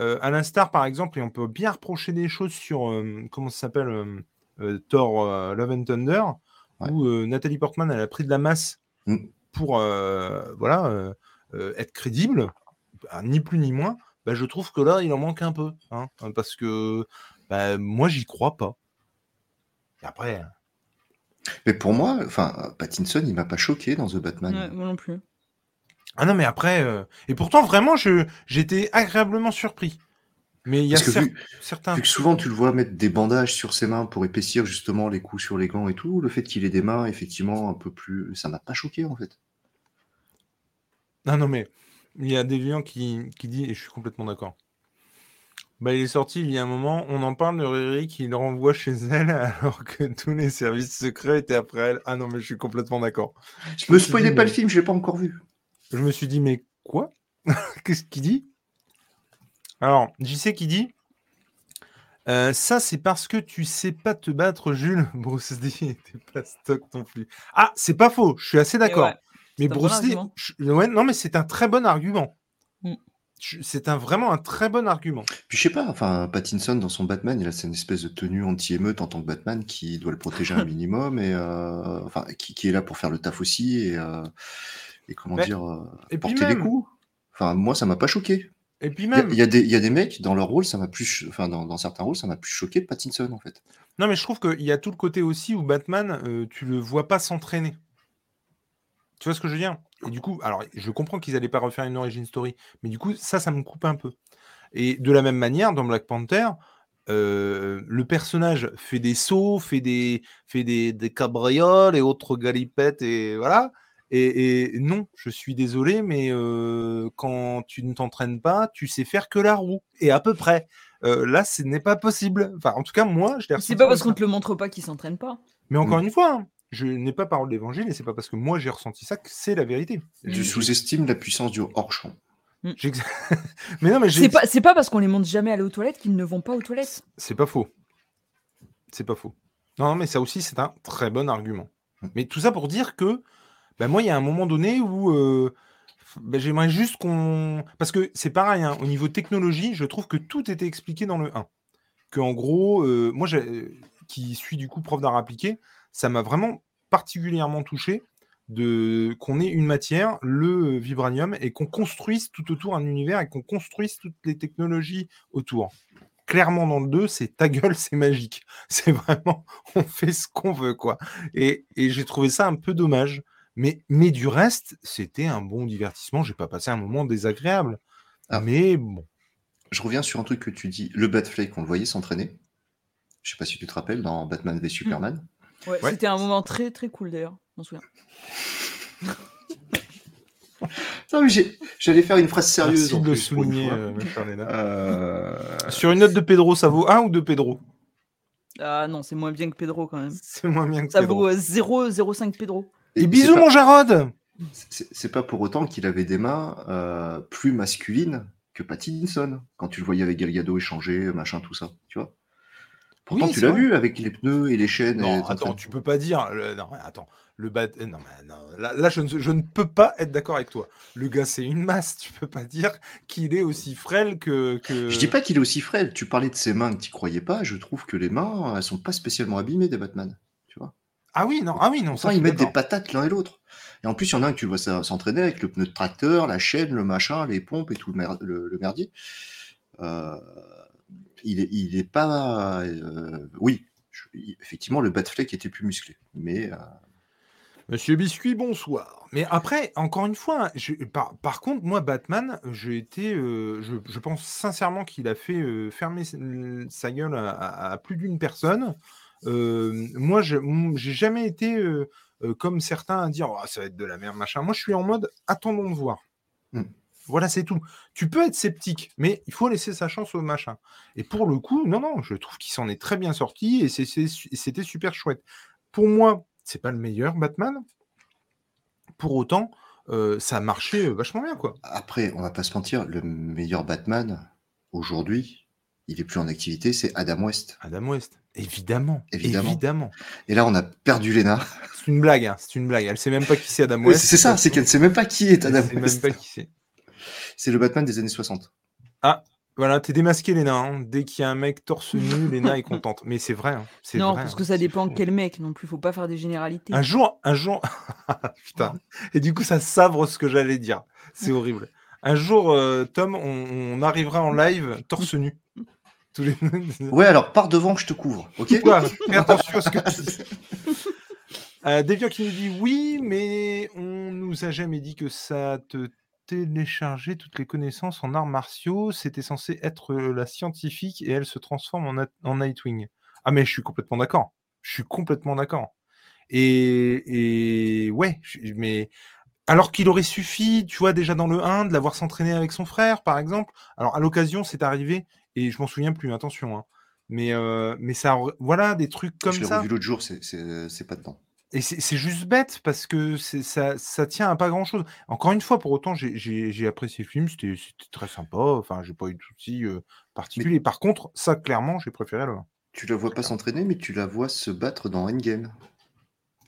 euh, à l'instar, par exemple, et on peut bien reprocher des choses sur. euh, comment ça s'appelle euh, euh, Thor euh, Love and Thunder, Ouais. où euh, Nathalie Portman, elle a pris de la masse Mm. pour euh, voilà, euh, euh, être crédible, bah, ni plus ni moins bah, je trouve que là, il en manque un peu. hein, parce que bah, moi, j'y crois pas. Et après, Mais pour moi, enfin, Pattinson, il m'a pas choqué dans The Batman. Ouais, moi non plus. ah non, mais après, euh, et pourtant, vraiment, je, j'étais agréablement surpris. Mais il y a cer- vu, certains. vu que souvent tu le vois mettre des bandages sur ses mains pour épaissir justement les coups sur les gants et tout, le fait qu'il ait des mains effectivement un peu plus, ça m'a pas choqué en fait. Non, non, mais il y a des gens qui, qui disent, et je suis complètement d'accord. Bah, il est sorti il y a un moment, on en parle de Riri qui le renvoie chez elle alors que tous les services secrets étaient après elle. Ah non, mais je suis complètement d'accord. Je me suis spoilez dit, pas mais- le film, je l'ai pas encore vu. Je me suis dit, mais quoi? Qu'est-ce qu'il dit? Alors, JC qui dit euh, ça, c'est parce que tu sais pas te battre, Jules. Bruce Lee t'es pas stock non plus. Ah, c'est pas faux, je suis assez d'accord. ouais, mais un bon Bruce Lee, argument. je- ouais, non, mais c'est un très bon argument. Mm. C'est un, vraiment un très bon argument. Puis je sais pas, enfin, Pattinson dans son Batman, il a cette espèce de tenue anti-émeute en tant que Batman qui doit le protéger un minimum et euh, enfin, qui, qui est là pour faire le taf aussi et, euh, et comment Mais- dire, et porter des même- coups. Enfin, moi, ça m'a pas choqué. Et puis Il y, a- même, il y a des- il y a des mecs dans leur rôle, ça m'a plus, enfin, dans, dans certains rôles, ça m'a plus choqué Pattinson en fait. non, mais je trouve qu'il y a tout le côté aussi où Batman, euh, tu le vois pas s'entraîner. Tu vois ce que je veux dire? Et du coup, alors, je comprends qu'ils allaient pas refaire une origin story, mais du coup, ça, ça me coupe un peu. Et de la même manière, dans Black Panther, euh, le personnage fait des sauts, fait des, fait des, des cabrioles et autres galipettes, et voilà. Et, et non, je suis désolé, mais euh, quand tu ne t'entraînes pas, tu sais faire que la roue, et à peu près. Euh, là, ce n'est pas possible. Enfin, en tout cas, moi, je l'ai C'est pas parce qu'on te le montre pas qu'il s'entraîne pas. Mais encore une fois, hein, je n'ai pas parole d'évangile, et c'est pas parce que moi j'ai ressenti ça que c'est la vérité. Tu Je- sous-estimes la puissance du hors-champ. j'ex- mais non, mais C'est pas, c'est pas parce qu'on les montre jamais aller aux toilettes qu'ils ne vont pas aux toilettes. C'est pas faux. C'est pas faux. Non, non, mais ça aussi, c'est un très bon argument. Mais tout ça pour dire que, bah, moi, il y a un moment donné où euh, bah, j'aimerais juste qu'on. Parce que c'est pareil, hein, au niveau technologie, je trouve que tout était expliqué dans le 1. Que en gros, euh, moi, qui suis du coup prof d'art appliqué, ça m'a vraiment particulièrement touché de qu'on ait une matière, le vibranium, et qu'on construise tout autour un univers et qu'on construise toutes les technologies autour clairement dans le 2, c'est ta gueule, c'est magique. C'est vraiment, on fait ce qu'on veut, quoi. Et j'ai trouvé ça un peu dommage. Mais, mais du reste, c'était un bon divertissement. J'ai pas passé un moment désagréable. Ah. Mais bon. Je reviens sur un truc que tu dis. Le Batflake, on le voyait s'entraîner. Je sais pas si tu te rappelles dans Batman v Superman. Ouais, Ouais. C'était un moment très très cool d'ailleurs. Je m'en souviens. Non, mais j'ai- j'allais faire une phrase sérieuse. Merci en de le plus, pour une souligner, euh. Euh, Sur une note de Pedro, ça vaut 1 ou 2 Pedro? Ah non, c'est moins bien que Pedro quand même. C'est moins bien que Ça Pedro. vaut euh, 0,05 Pedro. Et bisous, pas- mon Jarod C'est pas pour autant qu'il avait des mains euh, plus masculines que Pattinson quand tu le voyais avec Gal Gadot échanger, machin, tout ça, tu vois. Pourtant, Oui, tu l'as vu avec les pneus et les chaînes. Non, et- attends, tu peux pas dire. le- non, attends. Le bat... euh, Non, mais non, là, là, je, ne, je ne peux pas être d'accord avec toi. Le gars, c'est une masse. Tu peux pas dire qu'il est aussi frêle que. que... Je dis pas qu'il est aussi frêle. Tu parlais de ses mains que tu croyais pas. Je trouve que les mains, elles sont pas spécialement abîmées des Batman. Ah oui, non, ah oui, non. Ça, ils mettent des patates l'un et l'autre. Et en plus, il y en a un que tu vois ça s'entraîner avec le pneu de tracteur, la chaîne, le machin, les pompes et tout le, mer- le- le merdier. Euh, il, est, il est pas. euh, oui, je- effectivement, le Batfleck était plus musclé. Mais euh, Monsieur Biscuit, bonsoir. Mais après, encore une fois, je- par, par contre, moi, Batman, j'ai été. euh, je, je pense sincèrement qu'il a fait euh, fermer sa gueule à, à- à plus d'une personne. Moi, je m- j'ai jamais été comme certains à dire Ah, ça va être de la merde, machin. Moi, je suis en mode attendons de voir. Mm. Voilà, c'est tout. Tu peux être sceptique, mais il faut laisser sa chance au machin. Et pour le coup, non, non, je trouve qu'il s'en est très bien sorti et c'était super chouette. Pour moi, c'est pas le meilleur Batman. Pour autant, euh, ça marchait vachement bien, quoi. après, on va pas se mentir, le meilleur Batman aujourd'hui, il est plus en activité, c'est Adam West. Adam West, évidemment, Évidemment. évidemment. Et là, on a perdu Lena. C'est une blague, hein, c'est une blague. Elle sait même pas qui c'est Adam West. c'est ça, c'est qu'elle sait même pas qui est Elle Adam sait même West. pas qui c'est. C'est le Batman des années 60. Voilà, t'es démasqué, Léna. hein. Dès qu'il y a un mec torse nu, Léna est contente. Mais c'est vrai. hein, c'est Non, vrai, parce hein, que ça dépend quel mec non plus. Faut pas faire des généralités. Un jour, un jour. Putain. Et du coup, ça sabre ce que j'allais dire. C'est horrible. Un jour, euh, Tom, on, on arrivera en live torse nu. Tous les... Ouais, alors pars devant, je te couvre, ok Quoi Fais attention à ce que tu dis. Euh, Deviant qui nous dit oui, mais on nous a jamais dit que ça te téléchargeait toutes les connaissances en arts martiaux. C'était censé être la scientifique et elle se transforme en, Nightwing. Ah, mais je suis complètement d'accord. Je suis complètement d'accord. Et, et ouais, mais alors qu'il aurait suffi, tu vois, déjà dans le 1, de l'avoir s'entraîner avec son frère, par exemple. Alors à l'occasion, c'est arrivé, et je m'en souviens plus, attention. hein. Mais, euh, mais ça, voilà, des trucs comme Je l'ai ça. revu l'autre jour, c'est- c'est pas dedans. et c'est juste bête parce que ça, ça tient à pas grand chose. Encore une fois, pour autant, j'ai- apprécié le film, c'était très sympa. Enfin, j'ai pas eu de soucis euh, particuliers. Par contre, ça, clairement, j'ai préféré le 1. Tu la vois pas s'entraîner, mais tu la vois se battre dans Endgame.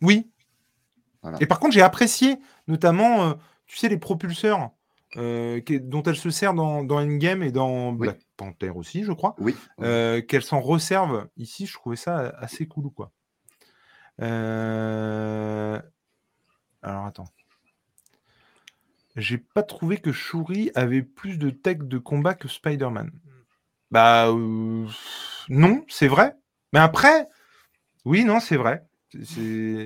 Oui. Voilà. Et par contre, j'ai apprécié notamment, euh, tu sais, les propulseurs euh, dont elle se sert dans, dans Endgame et dans Oui. Black Panther aussi, je crois. Oui. euh, qu'elle s'en resserve ici, je trouvais ça assez cool, quoi. Euh, Alors attends. J'ai pas trouvé que Shuri avait plus de tech de combat que Spider-Man. Bah euh, non, c'est vrai. Mais après, oui, non, c'est vrai.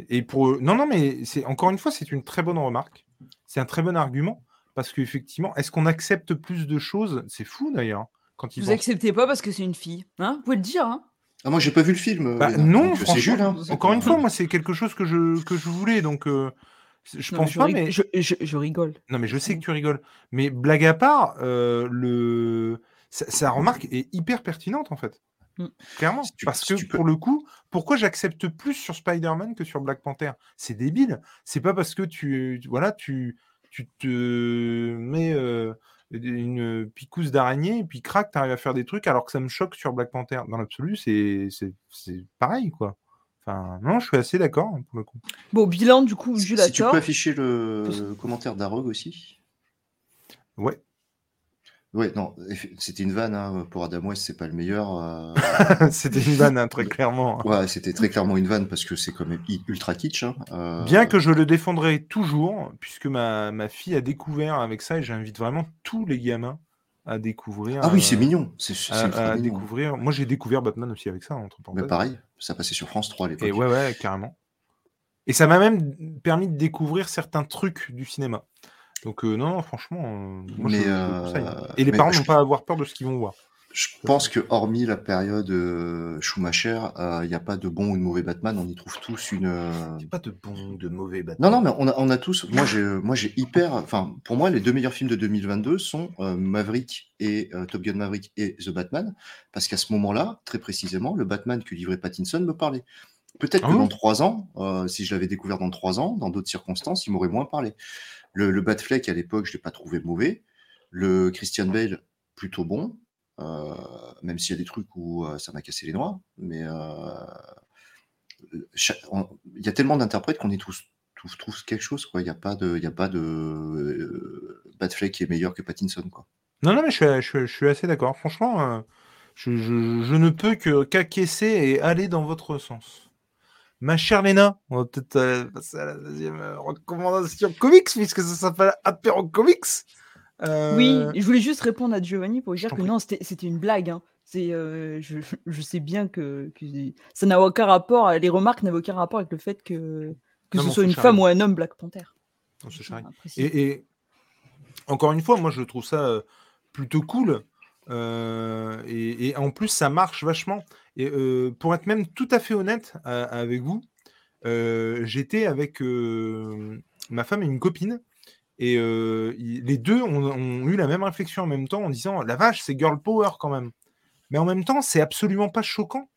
Et pour non, non, mais c'est encore une fois, c'est une très bonne remarque. C'est un très bon argument parce qu'effectivement, est-ce qu'on accepte plus de choses? C'est fou d'ailleurs quand ils Vous pensent- acceptez pas parce que c'est une fille. Hein? Vous pouvez le dire. Hein Ah, moi, j'ai pas vu le film. Bah, Léna, non, donc, c'est franchement, Jules. hein. Encore une fois, moi, c'est quelque chose que je, que je voulais, donc euh, je Non, mais pense pas, rig- mais je, je- je rigole. non, mais je sais que tu rigoles. Mais blague à part, euh, le sa, sa remarque est hyper pertinente en fait, Mm. clairement, Si tu- parce si que tu peux- pour le coup, pourquoi j'accepte plus sur Spider-Man que sur Black Panther? C'est débile. C'est pas parce que tu, tu- voilà, tu, tu te mets euh, une picousse d'araignée et puis crac, t'arrives à faire des trucs alors que ça me choque sur Black Panther. Dans l'absolu, c'est c'est- c'est pareil quoi. Enfin, non, je suis assez d'accord hein, pour le coup. Bon, bilan, du coup, a Si tu peux afficher le commentaire d'Arog aussi. Ouais. Ouais, non, c'était une vanne hein, pour Adam West, c'est pas le meilleur. euh, C'était une vanne, hein, très clairement. Ouais, c'était très clairement une vanne parce que c'est quand même ultra kitsch. hein, euh, Bien que je le défendrai toujours, puisque ma, ma fille a découvert avec ça, et j'invite vraiment tous les gamins à découvrir. Ah oui, euh, c'est mignon. C'est c'est À, ultra à mignon. découvrir. Moi, j'ai découvert Batman aussi avec ça, entre Mais parenthèses. pareil, ça passait sur France 3 à l'époque. Et ouais, ouais, carrément. Et ça m'a même permis de découvrir certains trucs du cinéma. Donc, euh, non, franchement, euh, moi, je, Mais, je le euh. Et les parents n'ont pas à avoir peur de ce qu'ils vont voir. Je pense que hormis la période euh, Schumacher, il n'y a pas de bon ou de mauvais Batman. On y trouve tous une. euh, pas de bon ou de mauvais Batman. Non, non, mais on a, on a tous. Moi, j'ai, moi, j'ai hyper. Enfin, pour moi, les deux meilleurs films de 2022 sont euh, Maverick et euh, Top Gun Maverick et The Batman, parce qu'à ce moment-là, très précisément, le Batman que livrait Pattinson me parlait. Peut-être Ah que dans trois ans, euh, si je l'avais découvert dans trois ans, dans d'autres circonstances, il m'aurait moins parlé. Le, le Batfleck à l'époque, je l'ai pas trouvé mauvais. Le Christian Bale, plutôt bon. euh, même s'il y a des trucs où euh, ça m'a cassé les noix, mais euh, il y a tellement d'interprètes qu'on y trouve, quelque chose. Il n'y a pas de, y a pas de Batfleck qui est meilleur que Pattinson. Quoi. Non, non, mais je suis, assez d'accord. Franchement, je, je- je ne peux que qu'acquiescer et aller dans votre sens. Ma chère Léna, on va peut-être euh, passer à la deuxième euh, recommandation comics, puisque ça s'appelle Apéro Comics. Euh, Oui, je voulais juste répondre à Giovanni pour dire que prie. non, c'était une blague. hein. C'est, je, je sais bien que, que ça n'a aucun rapport, les remarques n'avaient aucun rapport avec le fait que, que Non, ce soit une femme ou un homme Black Panther. on se. Et, et encore une fois, moi, je trouve ça plutôt cool. Et, et en plus, ça marche vachement. Et pour être même tout à fait honnête avec vous, j'étais avec ma femme et une copine. Et les deux ont, eu la même réflexion en même temps en disant La vache, c'est girl power quand même. Mais en même temps, c'est absolument pas choquant.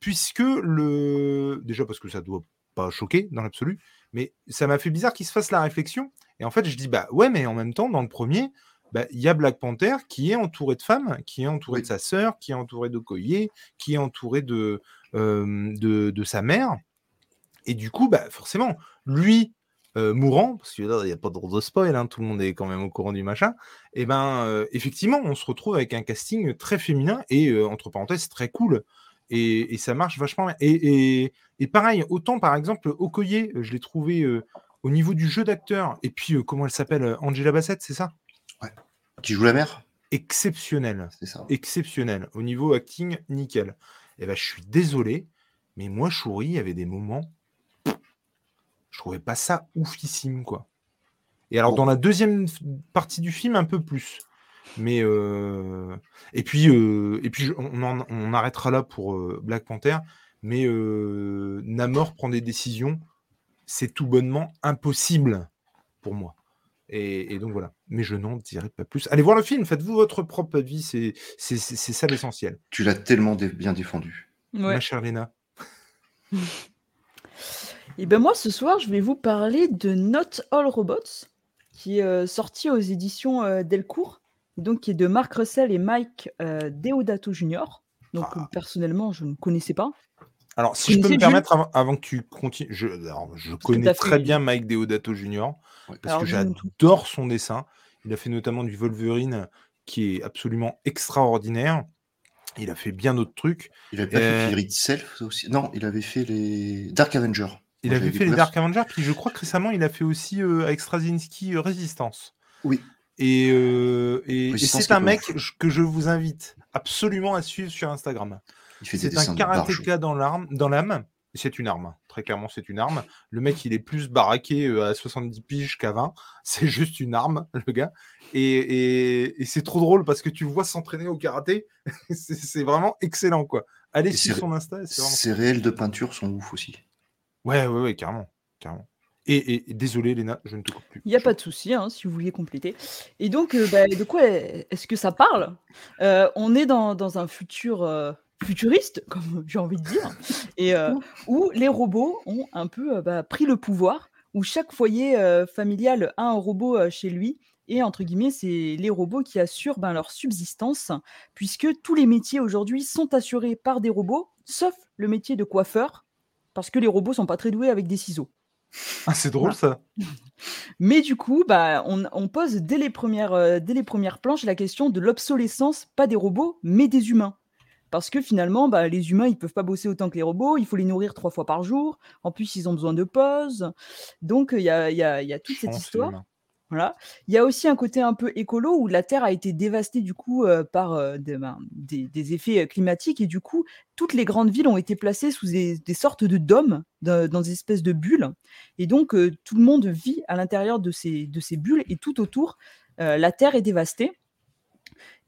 puisque le. Déjà parce que ça doit pas choquer dans l'absolu. Mais ça m'a fait bizarre qu'il se fasse la réflexion. Et en fait, je dis, bah ouais, mais en même temps, dans le premier, bah, il y a Black Panther qui est entouré de femmes, qui est entouré Oui. de sa sœur, qui est entouré d'Okoye, qui est entouré de, euh, de, de sa mère. Et du coup, bah, forcément, lui euh, mourant, parce qu'il n'y a pas de de spoil, hein, tout le monde est quand même au courant du machin, et ben euh, effectivement, on se retrouve avec un casting très féminin et, entre parenthèses, très cool. Et, et ça marche vachement bien. Et, et, et pareil, autant par exemple, Okoye, je l'ai trouvé au niveau du jeu d'acteur, et puis comment elle s'appelle Angela Bassett, c'est ça? Qui joue la mère Exceptionnel. C'est ça. Exceptionnel. Au niveau acting, nickel. Et ben, je suis désolé, mais moi, Chouri, il y avait des moments. Je trouvais pas ça oufissime, quoi. Et alors, dans la deuxième partie du film, un peu plus. Mais. euh, Et puis, euh, et puis on, en- on arrêtera là pour euh, Black Panther. Mais Namor prend des décisions. C'est tout bonnement impossible pour moi. Et, et donc voilà. Mais je n'en dirai pas plus. Allez voir le film, faites-vous votre propre avis, c'est c'est- c'est- c'est ça l'essentiel. Tu l'as tellement dé- bien défendu. Ouais. Ma chère Léna. Et ben moi, ce soir, je vais vous parler de Not All Robots, qui est euh, sorti aux éditions euh, Delcourt, donc qui est de Marc Russell et Mike euh, Deodato Jr. Donc Ah. personnellement, je ne connaissais pas. Alors, si je peux me permettre, avant, avant que tu continues, je, alors, je connais fait- très bien Mike Deodato Jr. Ouais. parce Alors, que j'adore son dessin. Il a fait notamment du Wolverine qui est absolument extraordinaire. Il a fait bien d'autres trucs. Il avait pas Euh, fait Fury Itself aussi? Non, il avait fait les Dark Avenger. Il Moi, avait fait les Dark Avengers, puis je crois que récemment, il a fait aussi euh, avec Straczynski euh, Résistance. Oui. Et, euh, et- et Résistance c'est un mec que je vous invite absolument à suivre sur Instagram. Il fait des C'est un karatéka dans l'arme, dans l'âme. C'est une arme. Très clairement, c'est une arme. Le mec, il est plus baraqué euh, à 70 piges qu'à 20. C'est juste une arme, le gars. Et, et- et c'est trop drôle parce que tu le vois s'entraîner au karaté. c'est vraiment excellent, quoi. Allez sur son Insta. vraiment- Ses réels de peinture sont ouf aussi. Ouais, ouais, ouais, carrément. carrément. Et, et- et désolé, Léna, je ne te coupe plus. Il n'y a pas de souci, hein, si vous vouliez compléter. Et donc, euh, bah, de quoi est-ce que ça parle? Euh, On est dans, dans un futur euh, futuriste, comme j'ai envie de dire, et euh, où les robots ont un peu euh, bah, pris le pouvoir, où chaque foyer euh, familial a un robot euh, chez lui. Et entre guillemets, c'est les robots qui assurent ben, leur subsistance, puisque tous les métiers aujourd'hui sont assurés par des robots, sauf le métier de coiffeur, parce que les robots sont pas très doués avec des ciseaux. Ah, c'est drôle, ça. Mais du coup, bah, on, on pose dès les, premières, euh, dès les premières planches la question de l'obsolescence, pas des robots, mais des humains. Parce que finalement, bah, les humains, ils peuvent pas bosser autant que les robots, il faut les nourrir trois fois par jour, en plus, ils ont besoin de pause. Donc, il y a, y a- y a toute cette histoire. Voilà. Il y a aussi un côté un peu écolo où la Terre a été dévastée du coup euh, par euh, des, ben, des- des effets euh, climatiques et du coup toutes les grandes villes ont été placées sous des, des sortes de dômes, de- dans des espèces de bulles et donc euh, tout le monde vit à l'intérieur de ces, de ces bulles et tout autour la Terre est dévastée.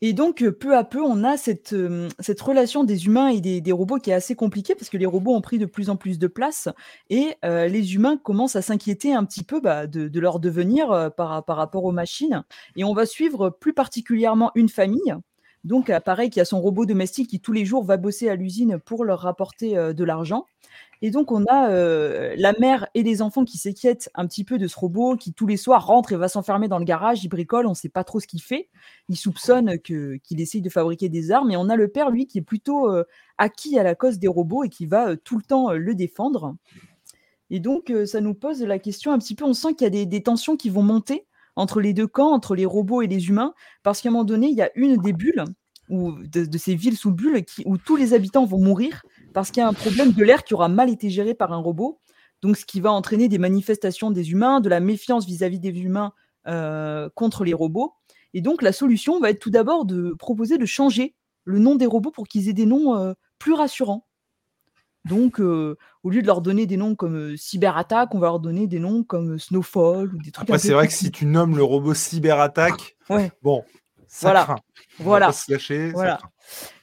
Et donc, euh, peu à peu, on a cette, euh, relation des humains et des, robots qui est assez compliquée parce que les robots ont pris de plus en plus de place et euh, les humains commencent à s'inquiéter un petit peu bah, de, leur devenir par, par rapport aux machines. Et on va suivre plus particulièrement une famille. Donc, pareil, qui a son robot domestique qui tous les jours va bosser à l'usine pour leur rapporter de l'argent. Et donc, on a la mère et les enfants qui s'inquiètent un petit peu de ce robot qui, tous les soirs, rentre et va s'enfermer dans le garage, il bricole, on ne sait pas trop ce qu'il fait. Il soupçonne qu'il essaye de fabriquer des armes. Et on a le père, lui, qui est plutôt acquis à la cause des robots et qui va tout le temps le défendre. Et donc, ça nous pose la question un petit peu, on sent qu'il y a des, tensions qui vont monter entre les deux camps, entre les robots et les humains, parce qu'à un moment donné, il y a une des bulles, ou de, de ces villes sous bulles, qui, où tous les habitants vont mourir, parce qu'il y a un problème de l'air qui aura mal été géré par un robot, donc ce qui va entraîner des manifestations des humains, de la méfiance vis-à-vis des humains euh, contre les robots. Et donc, la solution va être tout d'abord de proposer de changer le nom des robots pour qu'ils aient des noms euh, plus rassurants. Donc, euh, au lieu de leur donner des noms comme euh, Cyberattaque, on va leur donner des noms comme euh, Snowfall ou des trucs Après, c'est vrai que si tu nommes le robot cyberattaque, Ouais. bon, ça Voilà. craint. On va Voilà. pas se lâcher, ça Voilà. craint.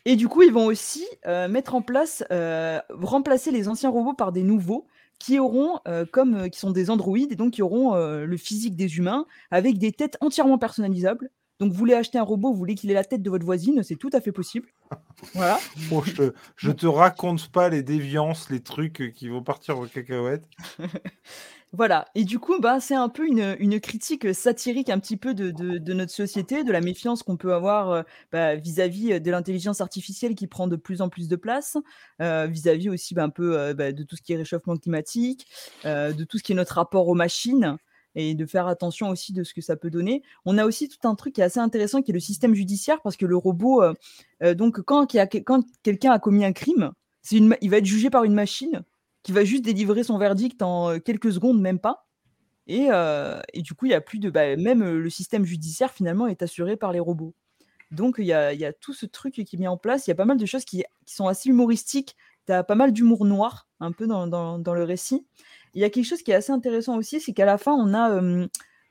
Et du coup, ils vont aussi euh, mettre en place, euh, remplacer les anciens robots par des nouveaux qui auront, euh, comme qui sont des androïdes, et donc qui auront le physique des humains, avec des têtes entièrement personnalisables. Donc, vous voulez acheter un robot, vous voulez qu'il ait la tête de votre voisine, c'est tout à fait possible. Voilà. Bon, je, te, je te raconte pas les déviances, les trucs qui vont partir aux cacahuètes. Voilà. Et du coup, bah, c'est un peu une, critique satirique un petit peu de, notre société, de la méfiance qu'on peut avoir euh, bah, vis-à-vis de l'intelligence artificielle qui prend de plus en plus de place, euh, vis-à-vis aussi bah, un peu euh, bah, de tout ce qui est réchauffement climatique, de tout ce qui est notre rapport aux machines et de faire attention aussi de ce que ça peut donner. On a aussi tout un truc qui est assez intéressant qui est le système judiciaire parce que le robot, donc quand, quelqu'un a commis un crime, il va être jugé par une machine qui va juste délivrer son verdict en euh, quelques secondes, même pas. Et, euh, et du coup, il y a plus de. bah, même euh, le système judiciaire, finalement, est assuré par les robots. Donc, il y a, y a tout ce truc qui est mis en place. Il y a pas mal de choses qui, sont assez humoristiques. Tu as pas mal d'humour noir, un peu dans, dans- le récit. Il y a quelque chose qui est assez intéressant aussi, c'est qu'à la fin, on a.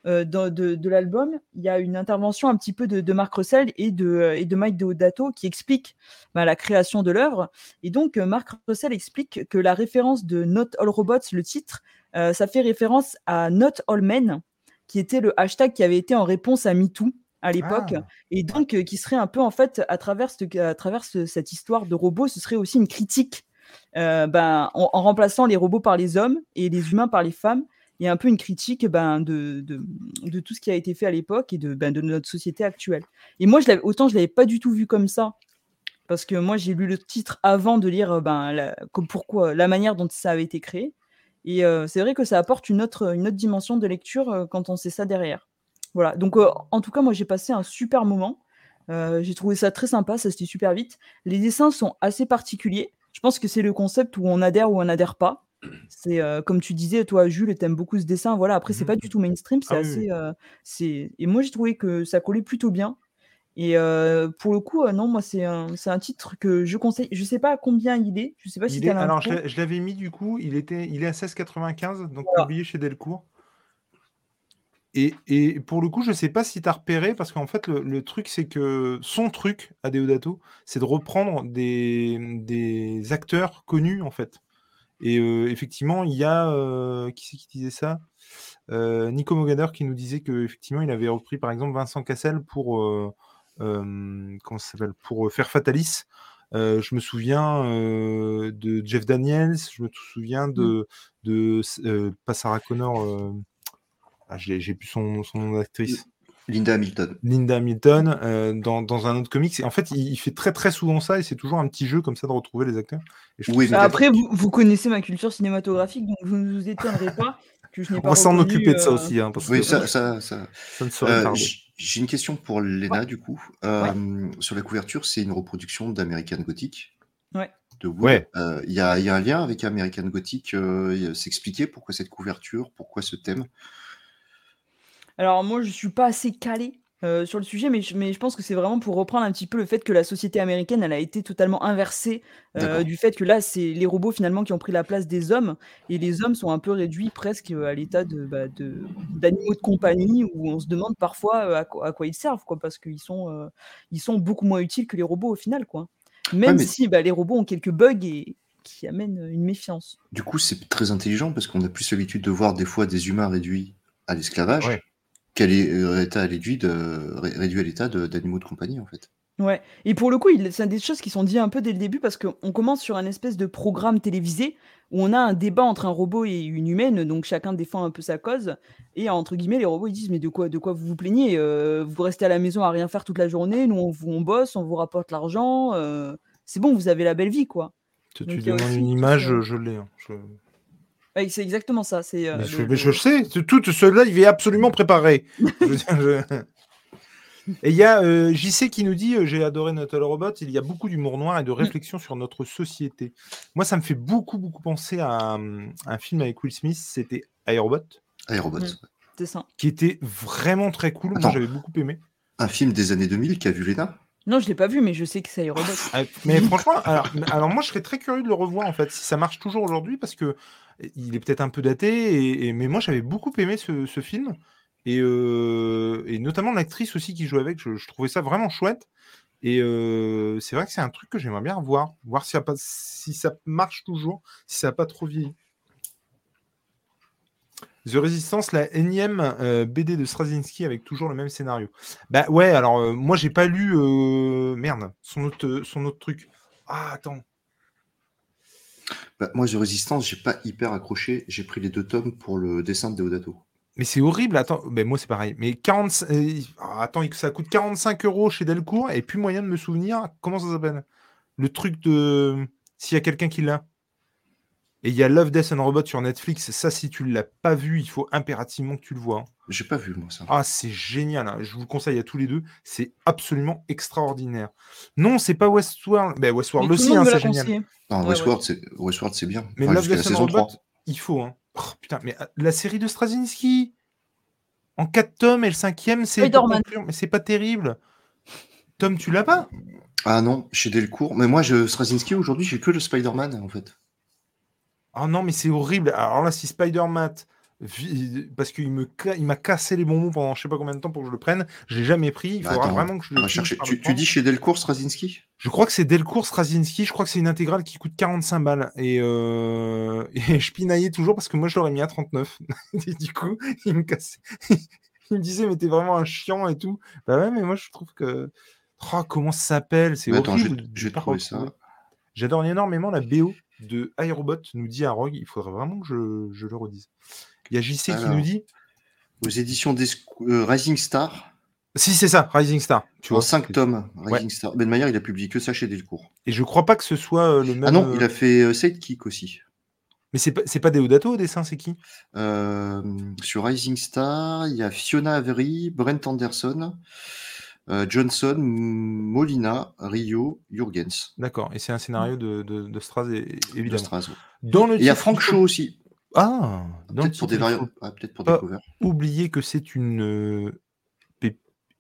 euh, de, de l'album, il y a une intervention un petit peu de, de Marc Russell et de, euh, et de Mike Deodato qui explique bah, la création de l'œuvre. Et donc, euh, Marc Russell explique que la référence de Not All Robots, le titre, euh, ça fait référence à Not All Men, qui était le hashtag qui avait été en réponse à MeToo à l'époque, Ah. et donc euh, qui serait un peu, en fait, à travers, ce- à travers ce- cette histoire de robots, ce serait aussi une critique euh, ben, en, en remplaçant les robots par les hommes et les humains par les femmes. Il y a un peu une critique ben, de, tout ce qui a été fait à l'époque et de, ben, notre société actuelle. Et moi, autant je ne l'avais pas du tout vu comme ça, parce que moi, j'ai lu le titre avant de lire ben, la, comme pourquoi, la manière dont ça avait été créé. Et euh, c'est vrai que ça apporte une autre, dimension de lecture euh, quand on sait ça derrière. Voilà, donc euh, en tout cas, moi, j'ai passé un super moment. Euh, j'ai trouvé ça très sympa, ça se dit super vite. Les dessins sont assez particuliers. Je pense que c'est le concept où on adhère ou on n'adhère pas. C'est comme tu disais, toi, Jules, t'aimes beaucoup ce dessin. Voilà, après, c'est Mhm. pas du tout mainstream, c'est Ah oui, assez. oui. c'est et moi, j'ai trouvé que ça collait plutôt bien. Et pour le coup, non, moi, c'est un, c'est un titre que je conseille. Je sais pas à combien il est. Je sais pas si Il tu est, as alors, je l'info. l'ai- je l'avais mis du coup, il, était, il est à 16,95, donc Voilà. publié chez Delcourt. Et, et pour le coup, je sais pas si tu as repéré, parce qu'en fait, le, le truc, c'est que son truc à Deodato, c'est de reprendre des, des acteurs connus, en fait. Et effectivement, il y a. qui c'est qui disait ça? Nico Mogader qui nous disait qu'effectivement, il avait repris par exemple Vincent Cassel pour. comment ça s'appelle? Pour faire Fatalis. Euh, je me souviens euh, de Jeff Daniels, je me souviens de. de euh, pas Sarah Connor. ah, j'ai j'ai plus son, son nom d'actrice. Linda Hamilton. Linda Hamilton euh, dans, dans un autre comics. Et en fait, il, il fait très très souvent ça et c'est toujours un petit jeu comme ça de retrouver les acteurs. Et je Oui, trouve mais ça- Après, vous, vous connaissez ma culture cinématographique, donc vous ne vous étonnerez pas que je n'ai pas on va s'en occuper de ça euh, aussi. Hein, parce Oui, que ça, ça, ça. ça ne serait Euh, J'ai une question pour Léna, du coup. Euh, Sur la couverture, c'est une reproduction d'American Gothic. Ouais. De. Ouais. Euh, Il y, a, il y a un lien avec American Gothic. Euh, S'expliquer pourquoi cette couverture, pourquoi ce thème? Alors moi, je suis pas assez calée euh, sur le sujet, mais je, mais je pense que c'est vraiment pour reprendre un petit peu le fait que la société américaine, elle a été totalement inversée euh, du fait que là, c'est les robots finalement qui ont pris la place des hommes, et les hommes sont un peu réduits presque à l'état de bah, de- d'animaux de compagnie, où on se demande parfois euh, à, quoi, à quoi ils servent, quoi, parce qu'ils sont, euh, ils sont beaucoup moins utiles que les robots au final, quoi. Même mais- si bah, les robots ont quelques bugs et qui amènent une méfiance. Du coup, c'est très intelligent parce qu'on a plus l'habitude de voir des fois des humains réduits à l'esclavage Ouais. L'é- euh, état réduit, de, ré- réduit à l'état de- d'animaux de compagnie, en fait. Ouais, et pour le coup, il c'est des choses qui sont dites un peu dès le début parce qu'on commence sur un espèce de programme télévisé où on a un débat entre un robot et une humaine, donc chacun défend un peu sa cause. Et entre guillemets, les robots ils disent mais de quoi, de quoi vous vous plaignez Euh, Vous restez à la maison à rien faire toute la journée, nous on, vous- on bosse, on vous rapporte l'argent, euh, c'est bon, vous avez la belle vie quoi. Tu, donc demandes aussi une image, je l'ai. hein. Je- Ouais, c'est exactement ça. C'est euh, Mais le- je, mais le- je sais, tout- cela, il est absolument préparé. Je veux dire, je- Et il y a euh, JC qui nous dit euh, J'ai adoré Notre Robot, il y a beaucoup d'humour noir et Mm. de réflexion sur notre société. Moi, ça me fait beaucoup, beaucoup penser à un, un film avec Will Smith, c'était iRobot, Aérobot. Mm. c'est ça. qui était vraiment très cool. Moi, j'avais beaucoup aimé. Un film des années 2000 qu'a vu Léna Non, je l'ai pas vu, mais je sais que c'est robot. Ah, Mais franchement, alors, moi, je serais très curieux de le revoir, en fait, si ça marche toujours aujourd'hui, parce que il est peut-être un peu daté, et, mais moi, j'avais beaucoup aimé ce, film. Et, euh, et notamment l'actrice aussi qui joue avec, je, trouvais ça vraiment chouette. Et euh, c'est vrai que c'est un truc que j'aimerais bien voir, voir si ça, si ça marche toujours, si ça n'a pas trop vieilli. The Resistance, la énième euh, BD de Straczynski avec toujours le même scénario. Bah ouais, alors euh, moi j'ai pas lu euh, merde son autre son autre truc. Ah attends. Bah, Moi, The Resistance, j'ai pas hyper accroché. J'ai pris les deux tomes pour le dessin de Deodato. Mais c'est horrible. Attends, ben moi c'est pareil. Mais 40, euh, ah, attends, ça coûte 45 euros chez Delcourt et puis moyen de me souvenir. Comment ça s'appelle? Le truc de s'il y a quelqu'un qui l'a. Et il y a Love, Death and Robot sur Netflix. Ça, si tu l'as pas vu, il faut impérativement que tu le vois. hein. J'ai pas vu, moi, ça. Ah, c'est génial. hein. Je vous le conseille à tous les deux. C'est absolument extraordinaire. Non, c'est pas Westworld. Ben, Westworld aussi, hein, c'est génial. Non, Ouais, Westworld, c'est Westworld, c'est bien. Mais Enfin, Love, jusqu'à la Death and saison Robot, 3. il faut. Hein. Oh, putain, mais euh, la série de Straczynski, en 4 tomes et le cinquième, c'est mais c'est pas terrible. Tom, tu l'as pas? Ah non, chez Delcourt. Mais moi, je, Straczynski, aujourd'hui, j'ai que le Spider-Man, en fait. Ah non, mais c'est horrible. Alors là, si Spider-Man, parce qu'il me il m'a cassé les bonbons pendant je sais pas combien de temps pour que je le prenne, je l'ai jamais pris. Il Bah, faudra attends, vraiment que je le chercher. Tu, dis chez Delcourt, Straczynski? Je crois que c'est Delcourt Straczynski, je crois que c'est une intégrale qui coûte 45 balles. Et, euh, et je pinaillais toujours parce que moi je l'aurais mis à 39. et du coup, il me cassait. il me disait, mais t'es vraiment un chiant et tout. Bah ouais, mais moi je trouve que. Oh, comment ça s'appelle? C'est Mais attends, je horrible. vais- de je vais pas trouver ça. J'adore énormément la BO de iRobot, nous dit Rogue. Il faudrait vraiment que je, je le redise. Il y a JC qui nous dit. Aux éditions des Rising Star, Si, c'est ça, Rising Star. Tu en vois. 5 tomes. Rising Star. Ben Mayer, il a publié que ça chez Delcourt. Et je crois pas que ce soit euh, le même. Ah non, euh, il a fait euh, Sidekick aussi. Mais c'est pas, c'est pas Deodato au dessin, c'est qui? Euh, sur Rising Star, il y a Fiona Avery, Brent Anderson, euh, Johnson, Molina, Rio, Jurgens. D'accord. Et c'est un scénario de, de, de Straz, é- de évidemment. Straz. Dans le Et il y a faut- Shaw aussi. Ah le Peut-être pour des variantes. Ah, peut-être pour des covers. oublier que c'est une. euh,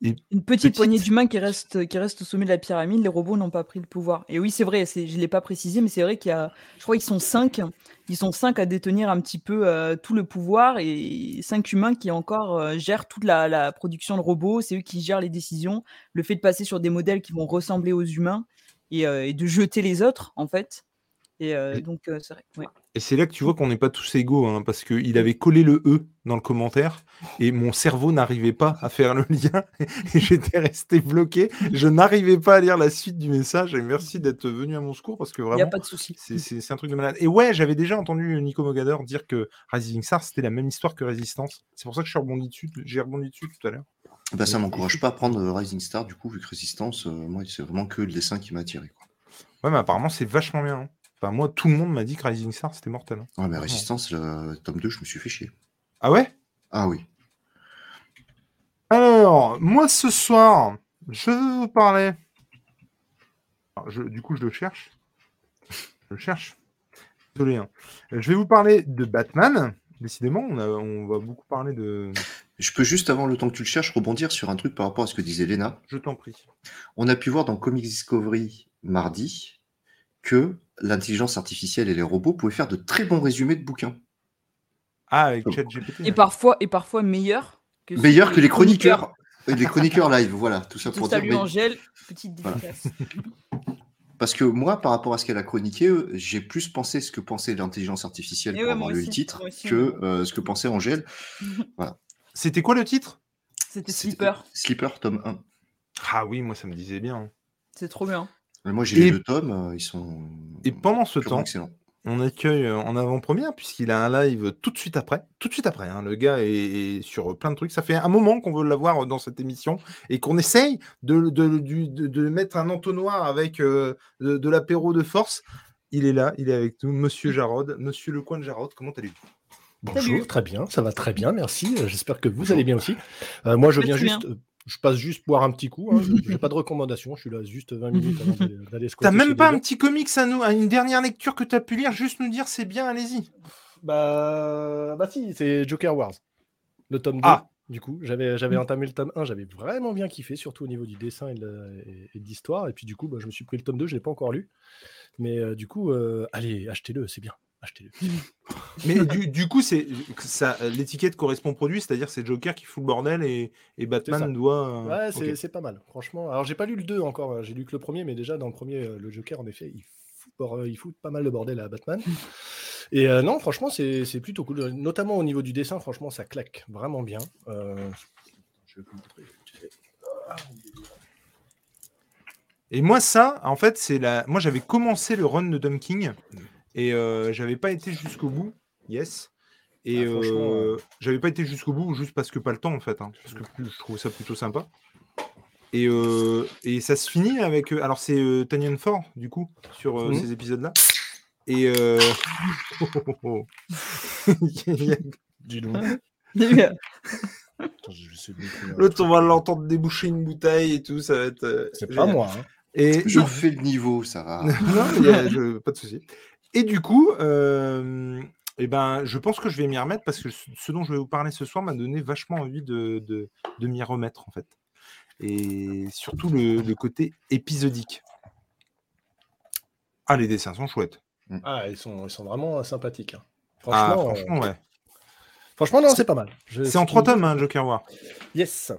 Une petite, Petite. poignée d'humains qui restent, qui restent au sommet de la pyramide, les robots n'ont pas pris le pouvoir. Et oui, c'est vrai, c'est- je ne l'ai pas précisé, mais c'est vrai qu'il y a, je crois qu'ils sont cinq, ils sont cinq à détenir un petit peu euh, tout le pouvoir et cinq humains qui encore euh, gèrent toute la, production de robots, c'est eux qui gèrent les décisions, le fait de passer sur des modèles qui vont ressembler aux humains et, euh, et de jeter les autres, en fait. Et euh, Et- donc, euh, c'est vrai. ouais. Et c'est là que tu vois qu'on n'est pas tous égaux, hein, parce qu'il avait collé le E dans le commentaire, et mon cerveau n'arrivait pas à faire le lien, et j'étais resté bloqué. Je n'arrivais pas à lire la suite du message, et merci d'être venu à mon secours, parce que Il n'y a vraiment, pas de souci. c'est- un truc de malade. Et ouais, j'avais déjà entendu Nico Mogador dire que Rising Star, c'était la même histoire que Résistance. C'est pour ça que je suis rebondi dessus, j'ai rebondi dessus tout à l'heure. Bah, ça m'encourage pas à prendre euh, Rising Star, du coup, vu que Résistance, euh, moi, c'est vraiment que le dessin qui m'a attiré. Quoi. Ouais, mais apparemment, c'est vachement bien. hein. Enfin, moi, tout le monde m'a dit que Rising Star, c'était mortel. hein. Ouais, mais Résistance, le tome 2, je me suis fait chier. Ah ouais? Ah oui. Alors, moi ce soir, je vais vous parler. Alors, je- du coup, je le cherche. Je le cherche. Désolé. hein. Euh, Je vais vous parler de Batman. Décidément, on, a- on va beaucoup parler de. Je peux juste, avant le temps que tu le cherches, rebondir sur un truc par rapport à ce que disait Léna. Je t'en prie. On a pu voir dans Comics Discovery mardi que l'intelligence artificielle et les robots pouvaient faire de très bons résumés de bouquins. Ah, avec ChatGPT. Et parfois, et parfois meilleur que, Meilleurs ceux que les chroniqueurs. Les chroniqueurs live, voilà, tout ça Tout pour dire. salut mais- Angèle, petite Voilà. dédicace. Parce que moi, par rapport à ce qu'elle a chroniqué, euh, j'ai plus pensé ce que pensait l'intelligence artificielle Eh pour ouais, avoir moi lu aussi, le titre aussi, que euh, ce que pensait Angèle. C'était quoi le titre? C'était C'était Slipper, Slipper, tome 1. Ah oui, moi ça me disait bien. hein. c'est trop bien. Mais Moi, j'ai Et- les deux tomes, euh, ils sont. Et pendant ce temps, on accueille euh, en avant-première, puisqu'il a un live tout de suite après. Tout de suite après, hein, le gars est, est sur plein de trucs. Ça fait un moment qu'on veut l'avoir dans cette émission et qu'on essaye de, de, du- de- de mettre un entonnoir avec euh, de, de l'apéro de force. Il est là, il est avec nous, monsieur Jarod, monsieur le coin de Jarod. Comment allez-vous? Salut. Bonjour, très bien, ça va très bien, merci. Euh, J'espère que vous allez bien aussi. Euh, moi, je viens juste, euh, je passe juste boire un petit coup. Hein, je n'ai pas de recommandation, je suis là juste 20 minutes avant d'aller- T'as même pas un petit comics à nous, à une dernière lecture que tu as pu lire, juste nous dire c'est bien, allez-y. Bah, bah si, c'est Joker Wars, le tome 2. Ah. Du coup, j'avais j'avais entamé le tome 1, j'avais vraiment bien kiffé, surtout au niveau du dessin et de la- et- et de l'histoire. Et puis du coup, bah, je me suis pris le tome 2, je ne l'ai pas encore lu. Mais euh, du coup, euh, allez, achetez-le, c'est bien. Achetez-le. Mais du, du coup, c'est ça, l'étiquette correspond au produit, c'est-à-dire c'est Joker qui fout le bordel et. Batman doit. euh, Ouais, c'est pas mal, franchement. Alors, j'ai pas lu le 2 encore, hein, j'ai lu que le premier, mais déjà dans le premier, euh, le Joker, en effet, il fout, il fout pas mal de bordel à Batman. Et euh, non, franchement, c'est c'est plutôt cool. Notamment au niveau du dessin, franchement, ça claque vraiment bien. Euh, je vais vous montrer. vite fait. Et moi, ça, en fait, c'est la. Moi, j'avais commencé le run de Dumb King et euh, j'avais pas été jusqu'au bout. Yes. Et Ah, euh, euh, j'avais pas été jusqu'au bout juste parce que pas le temps, en fait. hein, parce que je trouve ça plutôt sympa. Et, euh, et ça se finit avec. alors, c'est euh, Tanyan Ford, du coup, sur euh, Mhm. ces épisodes-là. Et. euh, Dis donc. L'autre, on va l'entendre déboucher une bouteille et tout, ça va être. euh, C'est pas moi. hein. Et Je refais le niveau, ça va. non, mais y a- je- pas de souci. Et du coup, euh, eh ben, je pense que je vais m'y remettre parce que ce dont je vais vous parler ce soir m'a donné vachement envie de, de, de m'y remettre en fait. Et surtout le, le côté épisodique. Ah, les dessins sont chouettes. Ah, ils sont, ils sont vraiment sympathiques. hein. Ah, Franchement, euh, franchement, ouais. franchement, non, c'est pas mal. Je- C'est en trois tomes, hein, Joker War. Yes,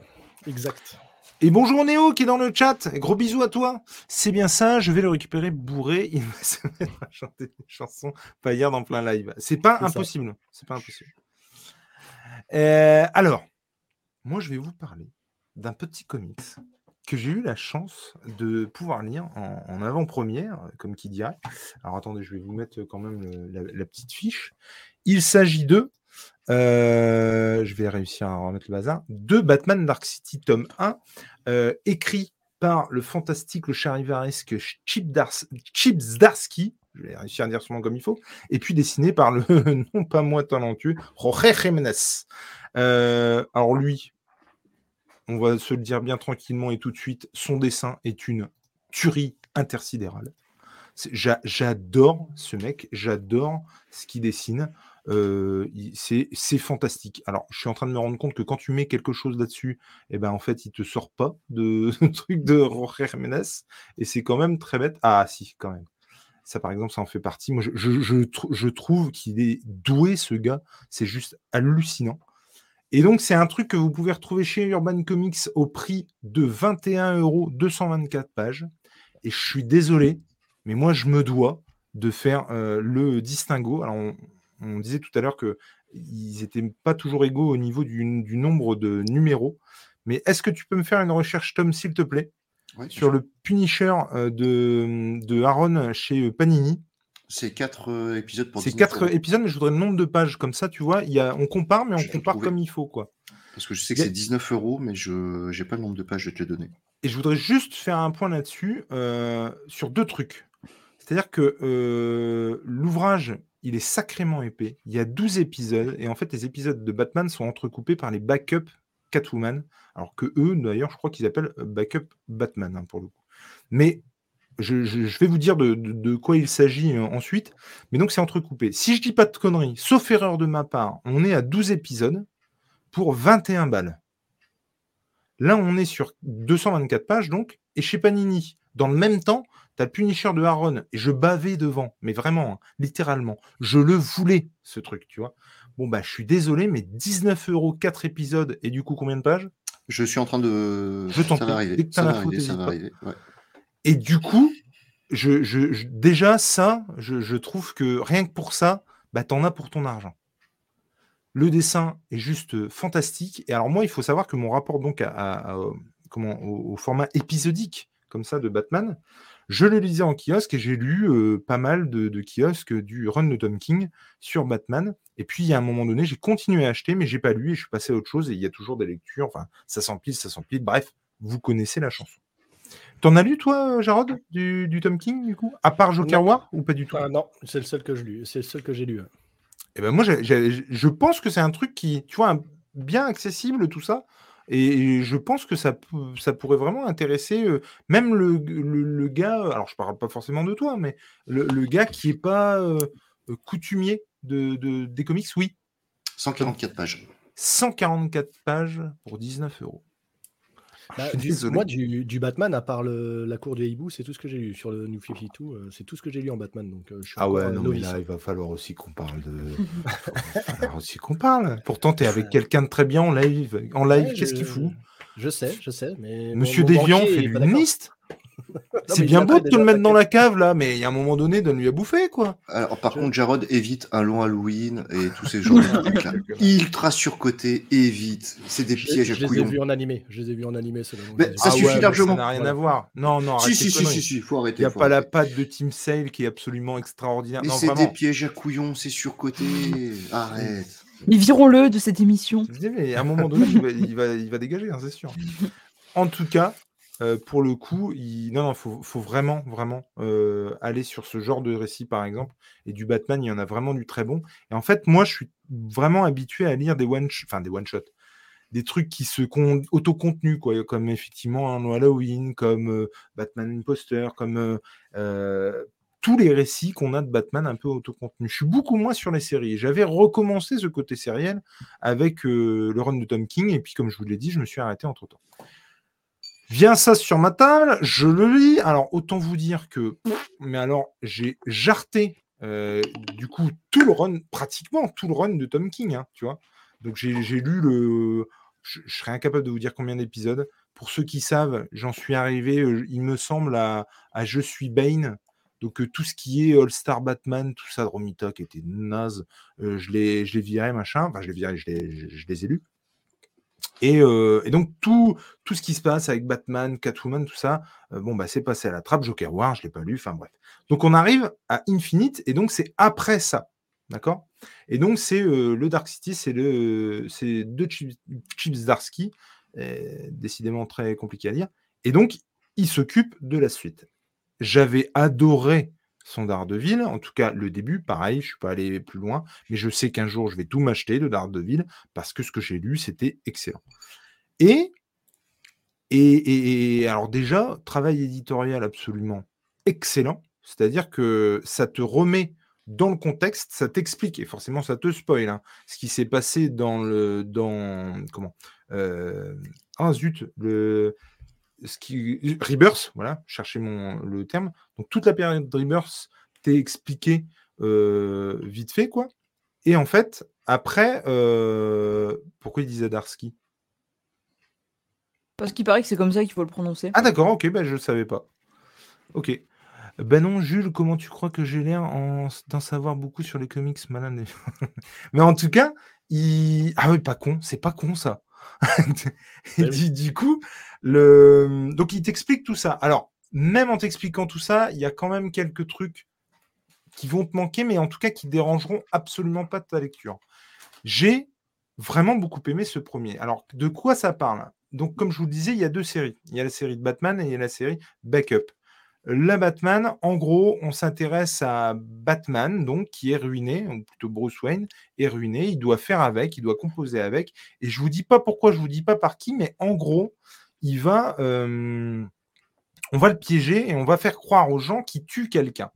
exact. Et bonjour Néo qui est dans le chat. Gros bisous à toi. C'est bien ça, je vais le récupérer bourré. Il va se mettre à chanter des chansons paillardes en plein live. C'est pas impossible. C'est pas impossible. Euh, alors, moi je vais vous parler d'un petit comics que j'ai eu la chance de pouvoir lire en, en avant-première, comme qui dirait. Alors attendez, je vais vous mettre quand même le- la, la petite fiche. Il s'agit de, euh, je vais réussir à remettre le bazar, de Batman Dark City tome 1, euh, écrit par le fantastique, le charivaresque Chip, je vais réussir à dire son nom comme il faut, et puis dessiné par le non pas moins talentueux Jorge Jiménez. Euh, alors lui, on va se le dire bien tranquillement et tout de suite, son dessin est une tuerie intersidérale. J'adore ce mec, j'adore ce qu'il dessine. C'est fantastique. Alors, je suis en train de me rendre compte que quand tu mets quelque chose là-dessus, eh ben en fait, il te sort pas de truc de Jorge Jiménez, et c'est quand même très bête. Ah, si, quand même. Ça, par exemple, ça en fait partie. Moi, je, je- je trou- je trouve qu'il est doué, ce gars. C'est juste hallucinant. Et donc, c'est un truc que vous pouvez retrouver chez Urban Comics au prix de 21 euros, 224 pages. Et je suis désolé, mais moi, je me dois de faire le distinguo. Alors, on, on disait tout à l'heure que ils n'étaient pas toujours égaux au niveau du, du nombre de numéros. Mais est-ce que tu peux me faire une recherche, Tom, s'il te plaît, Ouais, sur le Punisher euh, de, de Aaron chez euh, Panini? C'est quatre euh, épisodes pour C'est 19 quatre euros. épisodes, mais je voudrais le nombre de pages. Comme ça, tu vois, il y a, on compare, mais on Je compare comme il faut, quoi. Parce que je sais que a- c'est 19 euros, mais je n'ai pas le nombre de pages, je vais te donner. Et je voudrais juste faire un point là-dessus euh, sur deux trucs. C'est-à-dire que euh, l'ouvrage, il est sacrément épais. Il y a 12 épisodes, et en fait, les épisodes de Batman sont entrecoupés par les backups Catwoman, alors que eux, d'ailleurs, je crois qu'ils appellent euh, backup Batman, hein, pour le coup. Mais je, vais vous dire de, quoi il s'agit euh, ensuite. Mais donc, c'est entrecoupé. Si je dis pas de conneries, sauf erreur de ma part, on est à 12 épisodes pour 21 balles. Là, on est sur 224 pages, donc, et chez Panini, dans le même temps, tu as le Punisher de Aaron, et je bavais devant, mais vraiment, hein, littéralement, je le voulais, ce truc, tu vois. Bon, bah, je suis désolé, mais 19 euros, 4 épisodes, et du coup, combien de pages? Je suis en train de. Je t'en ça va arriver. Ça va arriver, ça t'hésites va pas. arriver. ouais. Et du coup, je, je- je- déjà, ça, je, trouve que rien que pour ça, bah, t'en as pour ton argent. Le dessin est juste euh, fantastique. Et alors, moi, il faut savoir que mon rapport donc à, à- à, comment, au, au format épisodique, comme ça, de Batman, je le lisais en kiosque et j'ai lu euh, pas mal de, de kiosques du run de Tom King sur Batman. Et puis, a un moment donné, j'ai continué à acheter, mais j'ai pas lu et je suis passé à autre chose. Et il y a toujours des lectures. Enfin, ça s'empile, ça s'empile. Bref, vous connaissez la chanson. T'en as lu, toi, Jarod, du, du Tom King, du coup? À part Joker Non. War ou pas du tout? Ah non, c'est le seul que je lu. C'est le seul que j'ai lu. hein. Eh ben moi, je pense que c'est un truc qui, tu vois, un- bien accessible, tout ça. Et je pense que ça, pourrait vraiment intéresser euh, même le, le- le gars, alors je parle pas forcément de toi, mais le, le gars qui est pas euh, coutumier de, de- des comics, oui. 144 pages. 144 pages pour 19 euros. Bah, du- moi, du, du Batman, à part le- la cour du hibou, c'est tout ce que j'ai lu. Sur le New 52, euh, c'est tout ce que j'ai lu en Batman. Donc, euh, je suis Ah ouais, euh, non, mais là, il va falloir aussi qu'on parle de. il va falloir aussi qu'on parle. Pourtant, tu es avec quelqu'un de très bien en live. En live, Ouais, qu'est-ce je- qu'il fout? Je sais, je sais, mais. mon- Monsieur mon Déviant fait est C'est bien il beau de te le mettre dans la cave là, mais il y a un moment donné, donne-lui à bouffer quoi. Alors, par Je- contre, Jarod évite un long Halloween et tous ces genres de trucs-là. Ultra surcoté, évite. C'est des pièges à je les ai couillons. vus en animé. Je les ai vus en animé. Mais ça vus. suffit largement. Ça n'a rien à voir. Non, non, Si, si, si, si, si, faut Il arrêter. n'y a pas la patte de Team Sale qui est absolument extraordinaire. Mais c'est des pièges à couillons, c'est surcoté. Arrête. Mais virons-le de cette émission. Mais à un moment donné, il va, il va, il va dégager, hein, c'est sûr. En tout cas, pour le coup, il non, non, faut, vraiment, vraiment aller sur ce genre de récit, par exemple. Et du Batman, il y en a vraiment du très bon. Et en fait, moi, je suis vraiment habitué à lire des one, enfin des trucs qui se con... autocontenus, quoi, comme effectivement un Halloween, comme Batman Imposter, comme tous les récits qu'on a de Batman un peu autocontenus. Je suis beaucoup moins sur les séries. J'avais recommencé ce côté sériel avec le run de Tom King, et puis comme je vous l'ai dit, je me suis arrêté entre temps. Vient ça sur ma table, je le lis. Alors autant vous dire que, mais alors j'ai jarté euh, du coup tout le run, pratiquement tout le run de Tom King, hein, tu vois. Donc j'ai lu le, je, serais incapable de vous dire combien d'épisodes. Pour ceux qui savent, j'en suis arrivé, euh, il me semble, à, Je suis Bane. Donc euh, tout ce qui est All-Star Batman, tout ça Romita qui était naze, je l'ai viré, machin. Enfin, je l'ai viré, je- je les ai lus. Et, euh, et donc, tout, tout ce qui se passe avec Batman, Catwoman, tout ça, euh, bon, bah, c'est passé à la trappe. Joker War, je ne l'ai pas lu, enfin bref. Donc, on arrive à Infinite, et donc, c'est après ça. D'accord? Et donc, c'est euh, le Dark City, c'est le c'est deux Chips, Chips Darsky, décidément très compliqué à lire. Et donc, il s'occupe de la suite. J'avais adoré son Daredevil, en tout cas le début, pareil, je suis pas allé plus loin, mais je sais qu'un jour je vais tout m'acheter de Daredevil parce que ce que j'ai lu, c'était excellent. Et, et, et- alors déjà, travail éditorial absolument excellent, c'est-à-dire que ça te remet dans le contexte, ça t'explique, et forcément ça te spoil, hein, ce qui s'est passé dans le... Comment euh, Ah zut, le... Ce qui, Rebirth, voilà, cherchez mon, le terme. Donc toute la période de Rebirth t'est expliquée euh, vite fait, quoi. Et en fait, après, euh, pourquoi il disait Darsky? Parce qu'il paraît que c'est comme ça qu'il faut le prononcer. Ah d'accord, ok, ben je ne savais pas. Ok. Ben non, Jules, comment tu crois que j'ai l'air en... d'en savoir beaucoup sur les comics malades Mais en tout cas, il... Ah oui, pas con, c'est pas con ça. Et Ouais, du, du coup, le... donc il t'explique tout ça. Alors, même en t'expliquant tout ça, il y a quand même quelques trucs qui vont te manquer, mais en tout cas qui dérangeront absolument pas ta lecture. J'ai vraiment beaucoup aimé ce premier. Alors, de quoi ça parle? Donc, comme je vous le disais, il y a deux séries. Il y a la série de Batman et il y a la série Backup. La Batman, en gros, on s'intéresse à Batman, donc qui est ruiné, ou plutôt Bruce Wayne est ruiné. Il doit faire avec, il doit composer avec. Et je vous dis pas pourquoi, je vous dis pas par qui, mais en gros, il va, euh, on va le piéger et on va faire croire aux gens qu'il tue quelqu'un.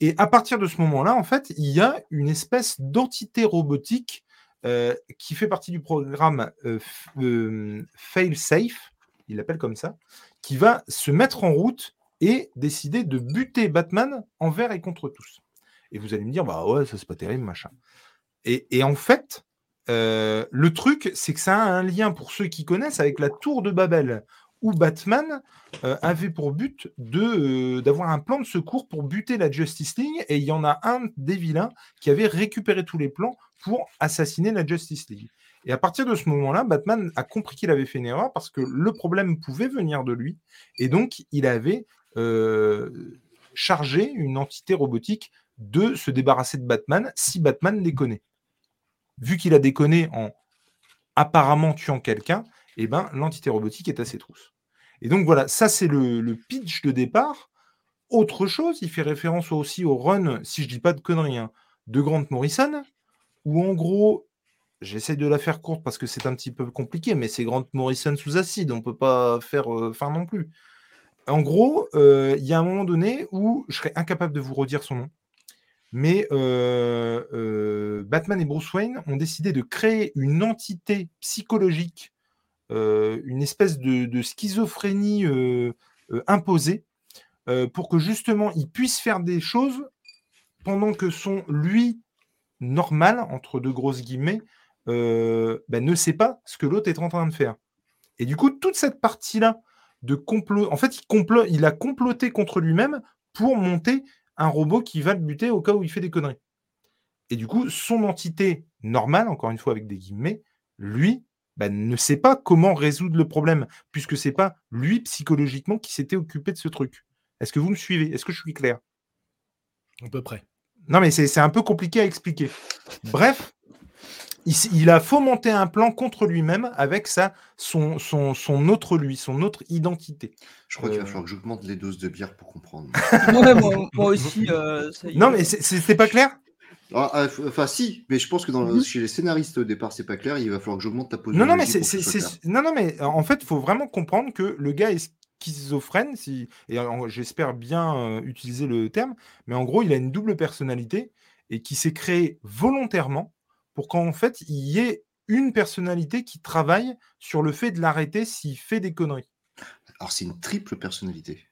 Et à partir de ce moment-là, en fait, il y a une espèce d'entité robotique euh, qui fait partie du programme euh, Fail Safe, il l'appelle comme ça, qui va se mettre en route et décider de buter Batman envers et contre tous. Et vous allez me dire, bah ouais, ça c'est pas terrible, machin. Et, en fait, euh, le truc, c'est que ça a un lien pour ceux qui connaissent avec la tour de Babel, où Batman euh, avait pour but euh, d'avoir un plan de secours pour buter la Justice League, et il y en a un des vilains qui avait récupéré tous les plans pour assassiner la Justice League. Et à partir de ce moment-là, Batman a compris qu'il avait fait une erreur parce que le problème pouvait venir de lui, et donc il avait euh, chargé une entité robotique de se débarrasser de Batman si Batman déconnait. Vu qu'il a déconné en apparemment tuant quelqu'un, eh ben, l'entité robotique est à ses trousses. Et donc voilà, ça c'est le, pitch de départ. Autre chose, il fait référence aussi au run, si je dis pas de conneries, hein, de Grant Morrison, où en gros, j'essaie de la faire courte parce que c'est un petit peu compliqué, mais c'est Grant Morrison sous acide, on peut pas faire euh, fin non plus. En gros, euh, il y a un moment donné où je serais incapable de vous redire son nom, mais euh, euh, Batman et Bruce Wayne ont décidé de créer une entité psychologique, une espèce de, schizophrénie imposée, pour que justement il puisse faire des choses pendant que son lui normal, entre deux grosses guillemets, ben, ne sait pas ce que l'autre est en train de faire. Et du coup, toute cette partie-là de complot, en fait, il, a comploté contre lui-même pour monter un robot qui va le buter au cas où il fait des conneries. Et du coup, son entité normale, encore une fois avec des guillemets, lui, bah, ne sait pas comment résoudre le problème, puisque c'est pas lui psychologiquement qui s'était occupé de ce truc. Est-ce que vous me suivez? Est-ce que je suis clair? À peu près. Non, mais c'est un peu compliqué à expliquer. Bref, il, a fomenté un plan contre lui-même avec sa, son, son, son autre lui, son autre identité. Je crois qu'il va Euh. falloir que j'augmente les doses de bière pour comprendre. Ouais, moi, moi aussi, euh, ça y est. Non, mais c'est pas clair? Ah, ah, Enfin, si, mais je pense que dans le- Mhm. chez les scénaristes au départ, c'est pas clair. Il va falloir que j'augmente ta position. Non, non, mais c'est, c'est- c'est- non, non, mais en fait, il faut vraiment comprendre que le gars est schizophrène, si, et en- j'espère bien euh, utiliser le terme, mais en gros, il a une double personnalité et qui s'est créé volontairement pour qu'en fait, il y ait une personnalité qui travaille sur le fait de l'arrêter s'il fait des conneries. Alors, c'est une triple personnalité.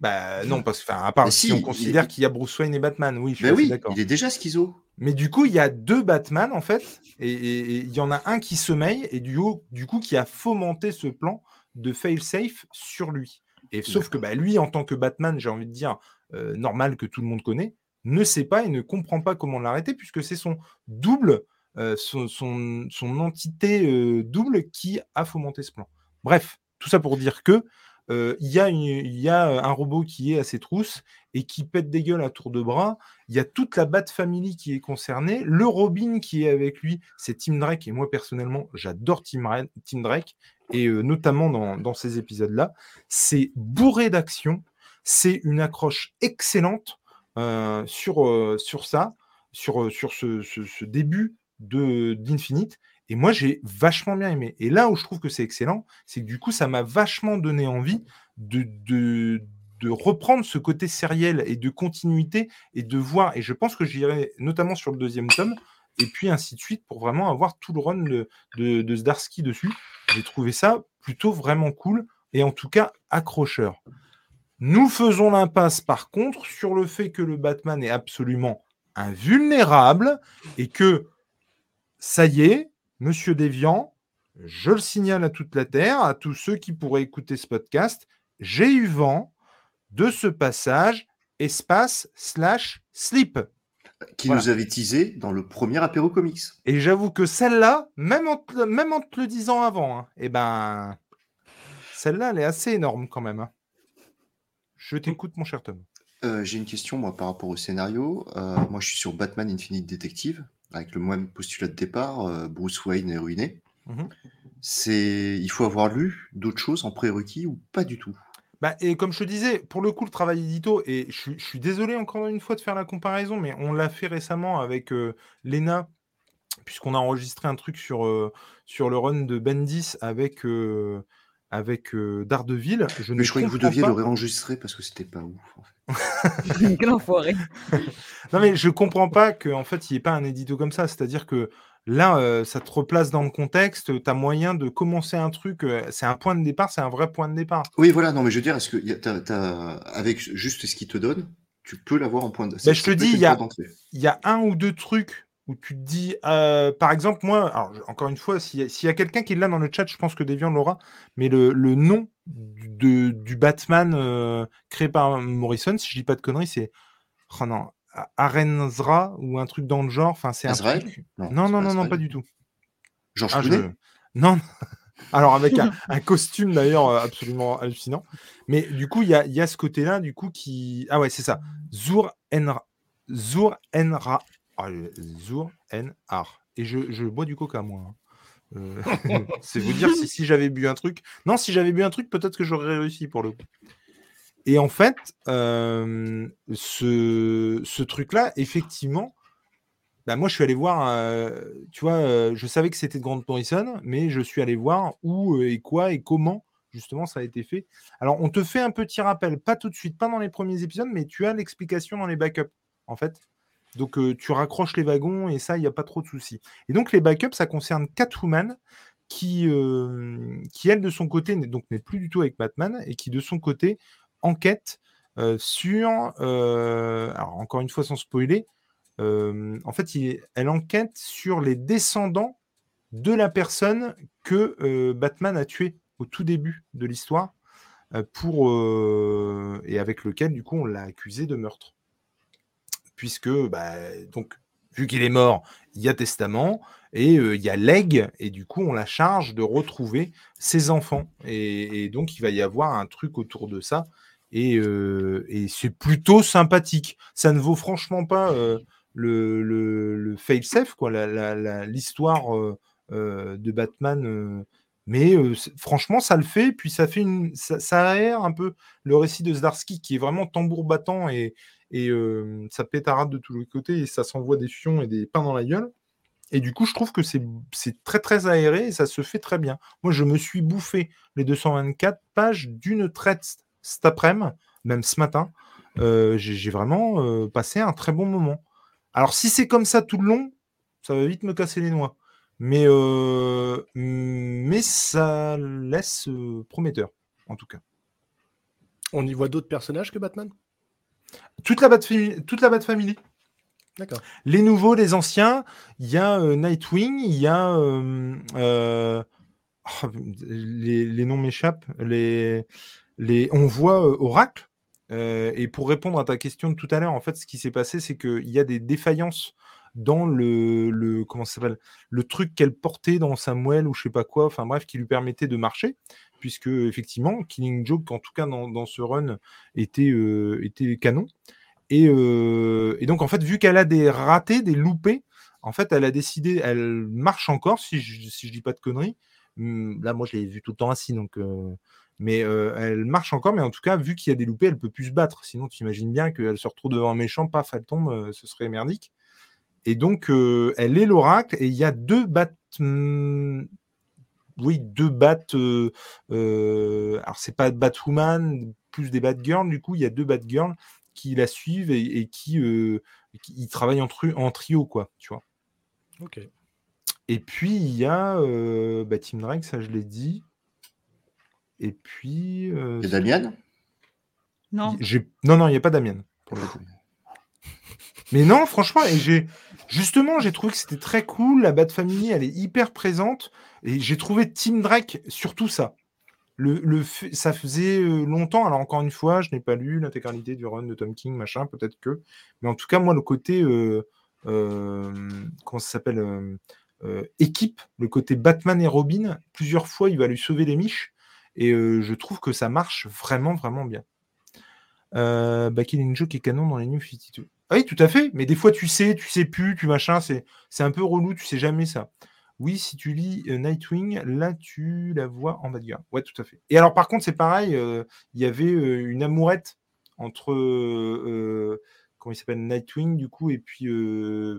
Bah non, parce que, à part si, si, on considère est- qu'il y a Bruce Wayne et Batman, oui, je suis assez oui, d'accord. il est déjà schizo. Mais du coup, il y a deux Batman, en fait, et il y en a un qui sommeille, et du, coup- du coup, qui a fomenté ce plan de fail-safe sur lui. Et sauf que bah, lui, en tant que Batman, j'ai envie de dire, euh, normal que tout le monde connaît, ne sait pas et ne comprend pas comment l'arrêter, puisque c'est son double euh, son, entité euh, double qui a fomenté ce plan. Bref, tout ça pour dire que euh, il y, a un robot qui est à ses trousses et qui pète des gueules à tour de bras. Il y a toute la Bat Family qui est concernée. Le Robin qui est avec lui, c'est Tim Drake. Et moi, personnellement, j'adore Tim, Ra- Tim Drake. Et notamment dans, dans ces épisodes-là. C'est bourré d'action. C'est une accroche excellente euh, sur, euh, sur ça, sur, euh, sur ce, ce- ce début d'Infinite. Et moi, j'ai vachement bien aimé. Et là où je trouve que c'est excellent, c'est que du coup, ça m'a vachement donné envie de, de, de reprendre ce côté sériel et de continuité et de voir. Et je pense que j'irai notamment sur le deuxième tome, et puis ainsi de suite, pour vraiment avoir tout le run de, de, de Zdarsky dessus. J'ai trouvé ça plutôt vraiment cool et en tout cas accrocheur. Nous faisons l'impasse par contre sur le fait que le Batman est absolument invulnérable et que ça y est, Monsieur Déviant, je le signale à toute la Terre, à tous ceux qui pourraient écouter ce podcast, j'ai eu vent de ce passage espace slash slip. Qui Voilà. nous avait teasé dans le premier apéro comics. Et j'avoue que celle-là, même en, te, même en te le disant avant, hein, eh ben, celle-là, elle est assez énorme quand même. hein. Je t'écoute, mon cher Tom. Euh, J'ai une question, moi, par rapport au scénario. Euh, moi, je suis sur Batman Infinite Detective, avec le même postulat de départ, euh, Bruce Wayne est ruiné. Mhm. C'est, il faut avoir lu d'autres choses en prérequis ou pas du tout? Bah, et comme je te disais, pour le coup, le travail édito, et je, suis- je suis désolé encore une fois de faire la comparaison, mais on l'a fait récemment avec Lena, puisqu'on a enregistré un truc sur, sur le run de Bendis avec, avec euh, Daredevil. Je ne Mais je croyais que vous deviez pas- le réenregistrer parce que c'était pas ouf. en fait. Quel enfoiré. Non, mais je comprends pas qu'en fait, il n'y ait pas un édito comme ça. C'est-à-dire que là, euh, ça te replace dans le contexte, tu as moyen de commencer un truc, euh, c'est un point de départ, c'est un vrai point de départ. Oui, voilà, non, mais je veux dire, est-ce que y a- avec juste ce qu'il te donne, tu peux l'avoir en point de. Ben, je te dis, il y a- porte d'entrée. il y a un ou deux trucs où tu te dis, euh, par exemple, moi, alors, encore une fois, s'il y a, s'il y a quelqu'un qui est là dans le chat, je pense que Deviant l'aura, mais le, le nom du, de- du Batman euh, créé par Morrison, si je dis pas de conneries, c'est oh non, Arenzra ou un truc dans le genre. Enfin, c'est un truc. Non, Non, non, pas non, pas du tout. Georges Ah, je- Non. Alors avec un, un costume d'ailleurs euh, absolument hallucinant. Mais du coup, il y a, il y a ce côté-là, du coup, qui. Ah ouais, c'est ça. Zur Enra. Zur Enra. Ah, Zur Enrar. Et je, je bois du coca, moi. hein. Euh, c'est vous dire si, si j'avais bu un truc. Non, si j'avais bu un truc, peut-être que j'aurais réussi pour le coup. Et en fait, euh, ce, ce truc-là, effectivement, bah, moi, je suis allé voir, euh, tu vois, je savais que c'était de Grant Morrison, mais je suis allé voir où et quoi et comment, justement, ça a été fait. Alors, on te fait un petit rappel, pas tout de suite, pas dans les premiers épisodes, mais tu as l'explication dans les backups, en fait. Donc, euh, tu raccroches les wagons et ça, il n'y a pas trop de soucis. Et donc, les backups, ça concerne Catwoman, qui, euh, elle, de son côté, donc n'est plus du tout avec Batman et qui, de son côté, enquête euh, sur, alors encore une fois sans spoiler, en fait, elle enquête sur les descendants de la personne que Batman a tué au tout début de l'histoire, pour et avec lequel du coup on l'a accusé de meurtre, puisque bah, donc vu qu'il est mort, il y a testament et euh, il y a legs et du coup on la charge de retrouver ses enfants et, donc il va y avoir un truc autour de ça et, euh, c'est plutôt sympathique. Ça ne vaut franchement pas euh, le, fail-safe, l'histoire de Batman. mais franchement, ça le fait, puis ça fait ça, ça aère un peu le récit de Zdarsky, qui est vraiment tambour battant et, et ça pétarade de tous les côtés et ça s'envoie des fions et des pains dans la gueule. Et du coup, je trouve que c'est très très aéré et ça se fait très bien. Moi, je me suis bouffé les 224 pages d'une traite cet après-midi, même ce matin. Euh, J'ai vraiment passé un très bon moment. Alors, si c'est comme ça tout le long, ça va vite me casser les noix. Mais, mais ça laisse prometteur, en tout cas. On y voit d'autres personnages que Batman? Toute la Bat Family, toute la Bat Family. D'accord. Les nouveaux, les anciens, il y a euh, Nightwing, il y a. euh, euh, oh, les, les noms m'échappent. Les, les, on voit Oracle. et pour répondre à ta question de tout à l'heure, en fait, ce qui s'est passé, c'est qu'il y a des défaillances dans le, le comment ça s'appelle le truc qu'elle portait dans sa moelle ou je sais pas quoi, enfin bref, qui lui permettait de marcher, puisque effectivement, Killing Joke, en tout cas dans, ce run, était, euh, canon. Et, euh, et, donc en fait, vu qu'elle a des ratés, des loupés, en fait, elle a décidé, elle marche encore, si je, si dis pas de conneries. Hum, là, moi, je l'ai vu tout le temps assis, donc. Euh, mais elle marche encore, mais en tout cas, vu qu'il y a des loupés, elle peut plus se battre. Sinon, tu imagines bien qu'elle se retrouve devant un méchant, paf, elle tombe, ce serait merdique. Et donc, elle est l'oracle, et il y a deux bat... Oui, deux bat... alors, c'est pas Batwoman, plus des Batgirls, du coup, il y a deux Batgirls qui la suivent et, qui, qui travaillent en, en, trio, quoi, tu vois. Ok. Et puis, il y a bah, Team Drake, ça je l'ai dit. Et puis. Euh, et Damien? Non. Non, non, il n'y a pas Damien. Mais non, franchement, et j'ai justement, j'ai trouvé que c'était très cool. La Bat Family, elle est hyper présente. Et j'ai trouvé Team Drake surtout ça. Ça faisait euh, longtemps. Alors, encore une fois, je n'ai pas lu l'intégralité du run de Tom King, machin, peut-être que. Mais en tout cas, moi, le côté. Euh, ça s'appelle Équipe, le côté Batman et Robin, plusieurs fois, il va lui sauver les miches. Et je trouve que ça marche vraiment, vraiment bien. Euh, bah, Killing Joke est canon dans les New 52. Ah oui, tout à fait. Mais des fois, tu sais, tu sais plus, tu machin, c'est, c'est un peu relou, tu sais jamais ça. Oui, si tu lis Nightwing, là, tu la vois en Badger. Ouais, tout à fait. Et alors, par contre, c'est pareil, il y avait une amourette entre, comment il s'appelle, Nightwing, du coup, et puis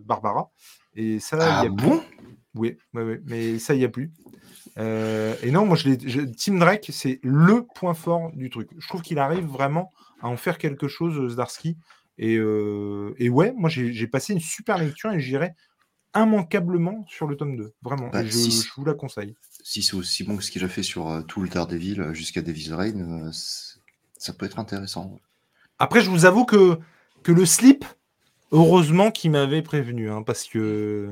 Barbara. Et ça, ah il y a bon? Oui, mais ça, il n'y a plus. Euh, et non, moi, je, Team Drake, c'est le point fort du truc. Je trouve qu'il arrive vraiment à en faire quelque chose, Zdarsky. Et, euh, et ouais, moi, j'ai passé une super lecture et j'irai immanquablement sur le tome 2. Vraiment. Bah, je, vous la conseille. Si c'est aussi bon que ce qu'il a fait sur euh, tout le Daredevil jusqu'à Devil's Reign, ça peut être intéressant. Après, je vous avoue que, que le slip, heureusement qu'il m'avait prévenu, hein, parce que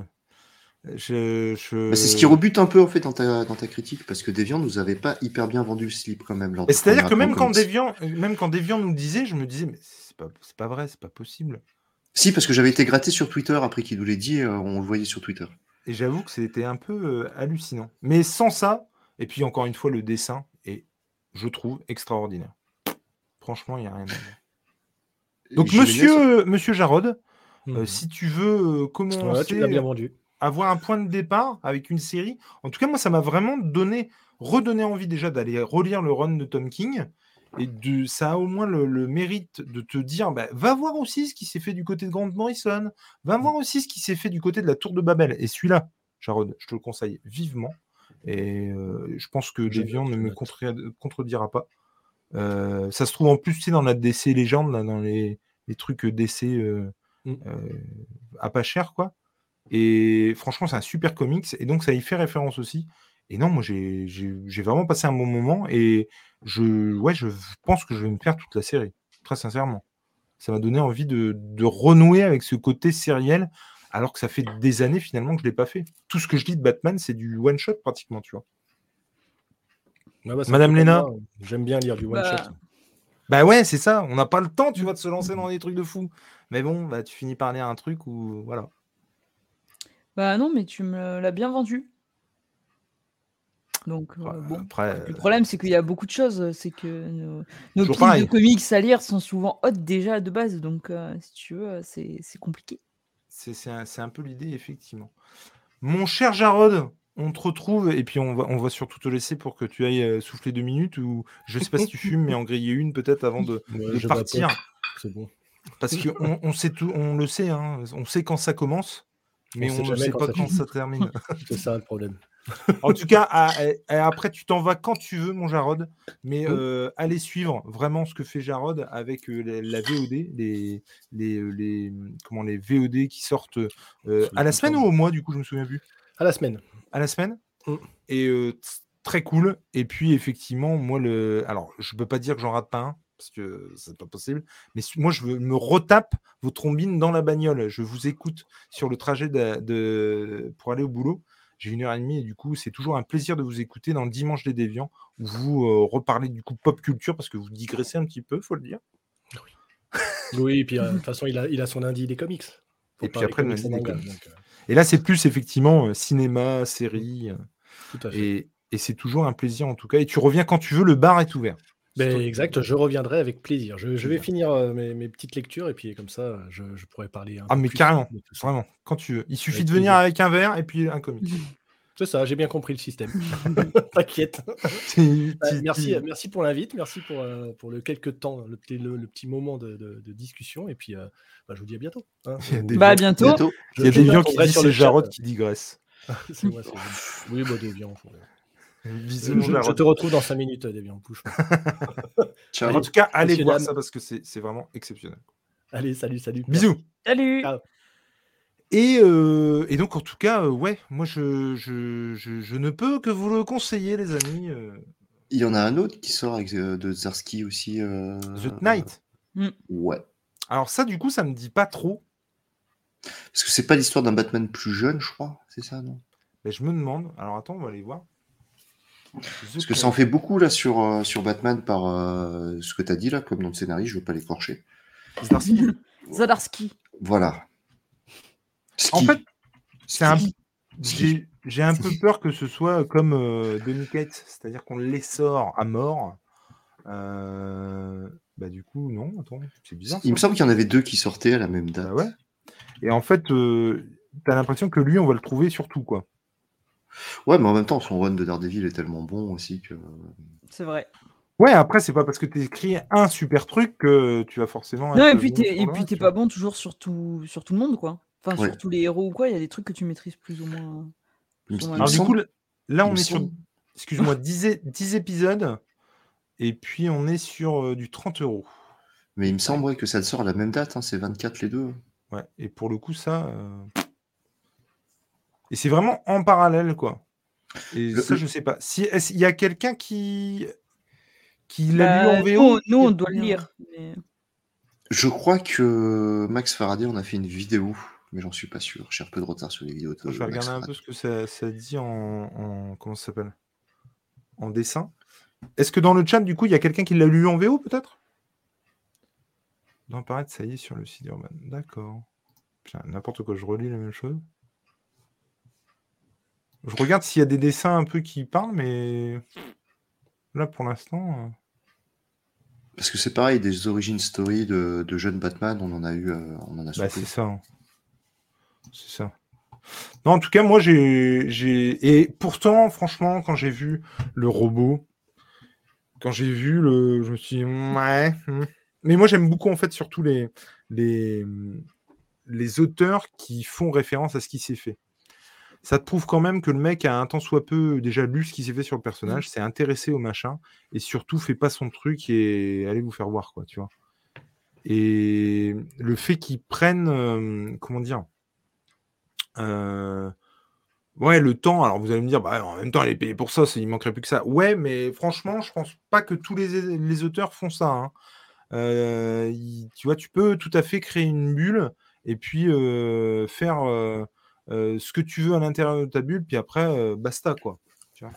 je, c'est ce qui rebute un peu en fait dans ta, dans ta critique parce que Deviant nous avait pas hyper bien vendu le slip quand même. C'est-à-dire que même quand, Deviant, même quand Deviant nous disait, je me disais mais c'est pas, pas vrai, c'est pas possible. Si parce que j'avais été gratté sur Twitter après qu'il nous l'ait dit, euh, on le voyait sur Twitter. Et j'avoue que c'était un peu euh, hallucinant. Mais sans ça, et puis encore une fois le dessin est, je trouve, extraordinaire. Franchement, il n'y a rien à dire. Donc monsieur, monsieur Jarod, euh, mhm. si tu veux commencer. tu l'as bien vendu avoir un point de départ avec une série. En tout cas, moi, ça m'a vraiment donné, redonné envie déjà d'aller relire le run de Tom King. Et de, ça a au moins le, mérite de te dire, bah, va voir aussi ce qui s'est fait du côté de Grant Morrison, va voir aussi ce qui s'est fait du côté de la Tour de Babel. Et celui-là, Jarod, je te le conseille vivement. Et euh, je pense que Deviant ne me contredira pas. Euh, ça se trouve en plus, tu dans la DC légende, dans les, trucs DC euh, mm. à pas cher, quoi. Et franchement, c'est un super comics. Et donc, ça y fait référence aussi. Et non, moi, j'ai vraiment passé un bon moment. Et je, ouais, je pense que je vais me faire toute la série. Très sincèrement. Ça m'a donné envie de, renouer avec ce côté sériel. Alors que ça fait des années finalement que je ne l'ai pas fait. Tout ce que je lis de Batman, c'est du one-shot pratiquement, tu vois. Bah, Madame Léna J'aime bien lire du one-shot. Bah... bah... ouais, c'est ça. On n'a pas le temps, tu vois, de se lancer dans des trucs de fou. Mais bon, bah, tu finis par lire un truc où. Voilà. Bah non, mais tu me l'as bien vendu. Donc, euh, bon. Après, le problème, c'est qu'il y a beaucoup de choses. C'est que nos, nos de comics à lire sont souvent hautes déjà de base. Donc, euh, si tu veux, c'est compliqué. C'est un, un, peu l'idée, effectivement. Mon cher Jarod, on te retrouve et puis on va, on va surtout te laisser pour que tu ailles euh, souffler deux minutes ou je sais pas si tu fumes, mais en griller une peut-être avant de, partir. C'est bon. Parce qu'on on sait tout, on le sait, hein, on sait quand ça commence. Mais on ne sait pas quand ça termine. c'est ça le problème. En tout cas, après, tu t'en vas quand tu veux, mon Jarod. Mais euh, allez suivre vraiment ce que fait Jarod avec euh, la, VOD, les, les, euh, les, comment, les VOD qui sortent à la semaine ou au mois, du coup, je me souviens plus. À la semaine. À la semaine. Mm. Et très cool. Et puis, effectivement, moi, le. Alors, je ne peux pas dire que j'en rate pas un parce que c'est pas possible. Mais moi, je me retape vos trombines dans la bagnole. Je vous écoute sur le trajet de, pour aller au boulot. J'ai une heure et demie et du coup, c'est toujours un plaisir de vous écouter dans le Dimanche des Déviants où vous euh, reparlez du coup pop culture parce que vous digressez un petit peu, faut le dire. Oui, oui et puis euh, de toute façon, il a, il a son indie des comics. Faut Et puis après, le comics donc, euh, Et là, c'est plus effectivement cinéma, série. tout à fait. et et c'est toujours un plaisir en tout cas. Et tu reviens quand tu veux, le bar est ouvert. Ben, exact, je reviendrai avec plaisir. Je, je vais Bien. finir euh, mes, mes petites lectures et puis comme ça, je, je pourrai parler un Ah, peu mais plus carrément, de tout ça. vraiment, quand tu veux. Il suffit Avec de venir plaisir. avec un verre et puis un comic. C'est ça, j'ai bien compris le système. T'inquiète. Tu- merci, tu- merci pour l'invite, merci pour, euh, pour le quelques temps, le petit, le, le petit moment de, de- de discussion. Et puis, euh, bah, je vous dis à bientôt. hein. Il y a des Bah, à gens- bientôt. Bientôt. Il y a des je gens qui disent sur c'est. Jarod qui digresse. C'est moi, c'est- Oui, bah, Deviant. faut- Bisous, Je, te retrouve dans 5 minutes, pas. Ciao. En tout cas, allez voir ça parce que c'est vraiment exceptionnel. Allez, salut, salut. Bisous. Salut Ciao. Et, euh, et donc, en tout cas, euh, ouais, moi, je, je, je, je ne peux que vous le conseiller, les amis. euh, Il y en a un autre qui sort avec, euh, de Zarski aussi. euh, The Knight. Ouais. Alors ça, du coup, ça me dit pas trop. Parce que c'est pas l'histoire d'un Batman plus jeune, je crois. C'est ça, non? Mais je me demande. Alors attends, on va aller voir. Parce que ça en fait beaucoup là sur, euh, sur Batman par euh, ce que tu as dit là, comme dans le scénario, je veux pas l'écorcher. Zdarsky. Zadarski. Voilà. En fait, c'est un. J'ai j'ai un peu peur que ce soit comme euh, Donny Cates, c'est-à-dire qu'on l'essore à mort. Euh, Bah du coup, non, attends, c'est bizarre. Il me semble qu'il y en avait deux qui sortaient à la même date. Bah ouais. Et en fait, euh, t'as l'impression que lui, on va le trouver surtout, quoi. Ouais, mais en même temps, son run de Daredevil est tellement bon aussi que. C'est vrai. Ouais, après, c'est pas parce que t'écris un super truc que tu vas forcément. Non, être et puis bon t'es tu pas vois. bon toujours sur tout, sur tout le monde, quoi. Enfin, Ouais. sur tous les héros ou quoi, il y a des trucs que tu maîtrises plus ou moins. Alors du coup, là, on est sur, excuse-moi, 10, é- 10 épisodes, et puis on est sur euh, du 30 euros. Mais il me semble ouais, que ça sort à la même date, hein, c'est 24 les deux. Ouais, et pour le coup, ça. euh, Et c'est vraiment en parallèle, quoi. Et Le- ça, je sais pas. Si, est-ce- il y a quelqu'un qui. qui l'a Bah, lu en VO nous, nous, on doit le lire. mais- Je crois que Max Faraday en a fait une vidéo, mais j'en suis pas sûr. J'ai un peu de retard sur les vidéos. de Je vais regarder un peu ce que ça, ça dit en, en- Comment ça s'appelle? En dessin. Est-ce que dans le chat, du coup, il y a quelqu'un qui l'a lu en VO, peut-être? D'en paraître, ça y est, sur le site Urban. D'accord. Putain, N'importe quoi, je relis la même chose. Je regarde s'il y a des dessins un peu qui parlent, mais là, pour l'instant. euh, Parce que c'est pareil, des origin story de, de jeunes Batman, on en a eu, euh, on en a Bah, c'est ça. hein. C'est ça. Non, en tout cas, moi, j'ai. j'ai- Et pourtant, franchement, quand j'ai vu le robot, quand j'ai vu le. Je me suis dit, ouais. hmm. Mais moi, j'aime beaucoup, en fait, surtout les, les, les auteurs qui font référence à ce qui s'est fait. Ça te prouve quand même que le mec a un tant soit peu déjà lu ce qui s'est fait sur le personnage, s'est intéressé au machin, et surtout fait pas son truc et allez vous faire voir, quoi, tu vois. Et le fait qu'ils prennent, euh, comment dire, euh, ouais, le temps. Alors vous allez me dire, bah, en même temps, elle est payée pour ça, il manquerait plus que ça. Ouais, mais franchement, je pense pas que tous les, les auteurs font ça. hein. Euh, tu vois, tu peux tout à fait créer une bulle et puis faire ce que tu veux à l'intérieur de ta bulle, puis après, basta, quoi. Tu vois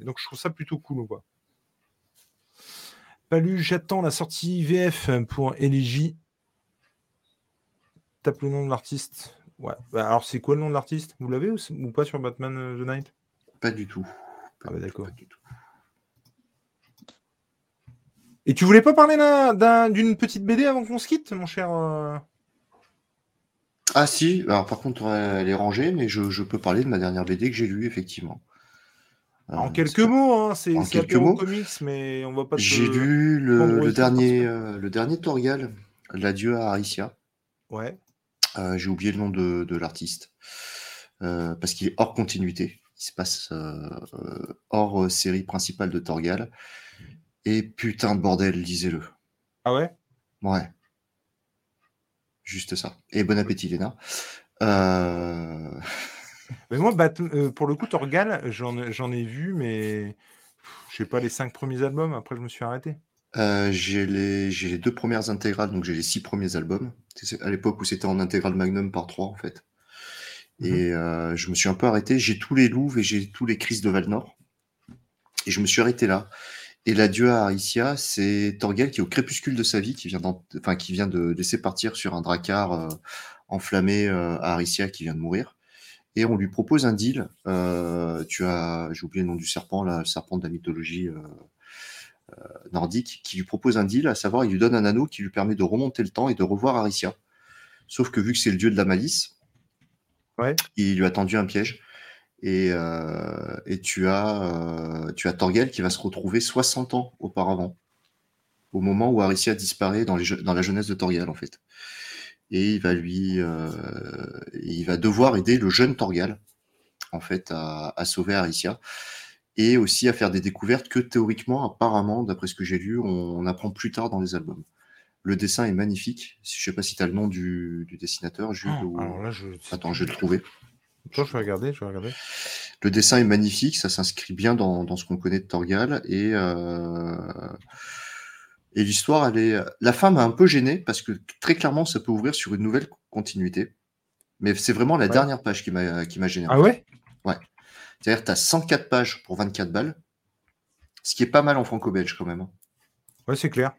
et donc, je trouve ça plutôt cool, quoi. Palu, j'attends la sortie VF pour Elegy. Tape le nom de l'artiste. Ouais. Bah, alors, c'est quoi le nom de l'artiste? Vous l'avez ou, pas sur Batman euh, The Night? Pas du tout. Ah bah, d'accord. Et tu voulais pas parler d'un- d'un- d'une petite BD avant qu'on se quitte, mon cher euh? Ah si, alors par contre, elle est rangée, mais je, je peux parler de ma dernière BD que j'ai lue, effectivement. En Euh, quelques c'est- mots, hein, c'est en quelques mots. comics, mais on va pas. J'ai lu le, dernier, euh, le dernier Torgal, L'adieu à Aricia. Ouais. Euh, j'ai oublié le nom de, de l'artiste. Euh, parce qu'il est hors continuité. Il se passe hors série principale de Torgal. Et putain de bordel, lisez-le. Ah ouais? Ouais. Juste ça. Et bon appétit, Léna. Euh, Mais moi, Bat- euh, pour le coup, Torgal, j'en ai- vu, mais je sais pas, les cinq premiers albums, après je me suis arrêté. euh, j'ai les, j'ai les deux premières intégrales, donc j'ai les six premiers albums. C'est à l'époque où c'était en intégrale Magnum par trois, en fait. Et euh, je me suis un peu arrêté. J'ai tous les Louvres et j'ai tous les Chris de Valnor. Et je me suis arrêté là. Et l'adieu à Aricia, c'est Torgal qui est au crépuscule de sa vie, qui vient, d'en- enfin, qui vient de laisser partir sur un dracar euh, enflammé à Aricia qui vient de mourir. Et on lui propose un deal. tu as, j'ai oublié le nom du serpent, là, le serpent de la mythologie nordique, qui lui propose un deal, à savoir, il lui donne un anneau qui lui permet de remonter le temps et de revoir Aricia. Sauf que vu que c'est le dieu de la malice, il lui a tendu un piège. Et, et tu, as, tu as Torgal qui va se retrouver 60 ans auparavant, au moment où Aricia disparaît dans, les, dans la jeunesse de Torgal, en fait. Et il va lui, il va devoir aider le jeune Torgal, en fait, à, à sauver Aricia et aussi à faire des découvertes que théoriquement, apparemment, d'après ce que j'ai lu, on, apprend plus tard dans les albums. Le dessin est magnifique. Je sais pas si tu as le nom du, dessinateur, Jules. Ah, alors là, je... Attends, je vais le trouver. Je vais regarder, je vais regarder. Le dessin est magnifique, ça s'inscrit bien dans, ce qu'on connaît de Torgal. Et, euh, et l'histoire, elle est. La fin m'a un peu gêné parce que très clairement, ça peut ouvrir sur une nouvelle continuité. Mais c'est vraiment la dernière page qui m'a gêné. Ah ouais? Ouais. C'est-à-dire tu as 104 pages pour 24 balles, ce qui est pas mal en franco-belge quand même. Hein. Ouais, c'est clair.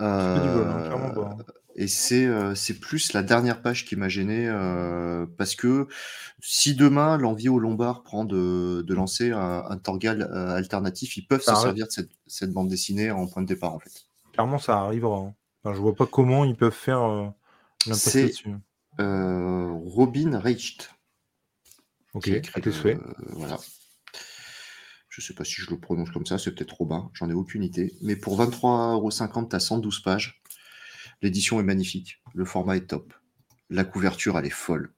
Euh, hein. Et euh, c'est plus la dernière page qui m'a gêné euh, parce que si demain l'envie au Lombard prend de, lancer un, Torgal alternatif, ils peuvent se servir de cette, bande dessinée en point de départ en fait. Clairement, ça arrivera. Hein. je vois pas comment ils peuvent faire C'est Robin Reicht. Ok, fait. voilà. Je sais pas si je le prononce comme ça, c'est peut-être trop bas, j'en ai aucune idée. Mais pour 23,50€, tu as 112 pages. L'édition est magnifique, le format est top. La couverture, elle est folle.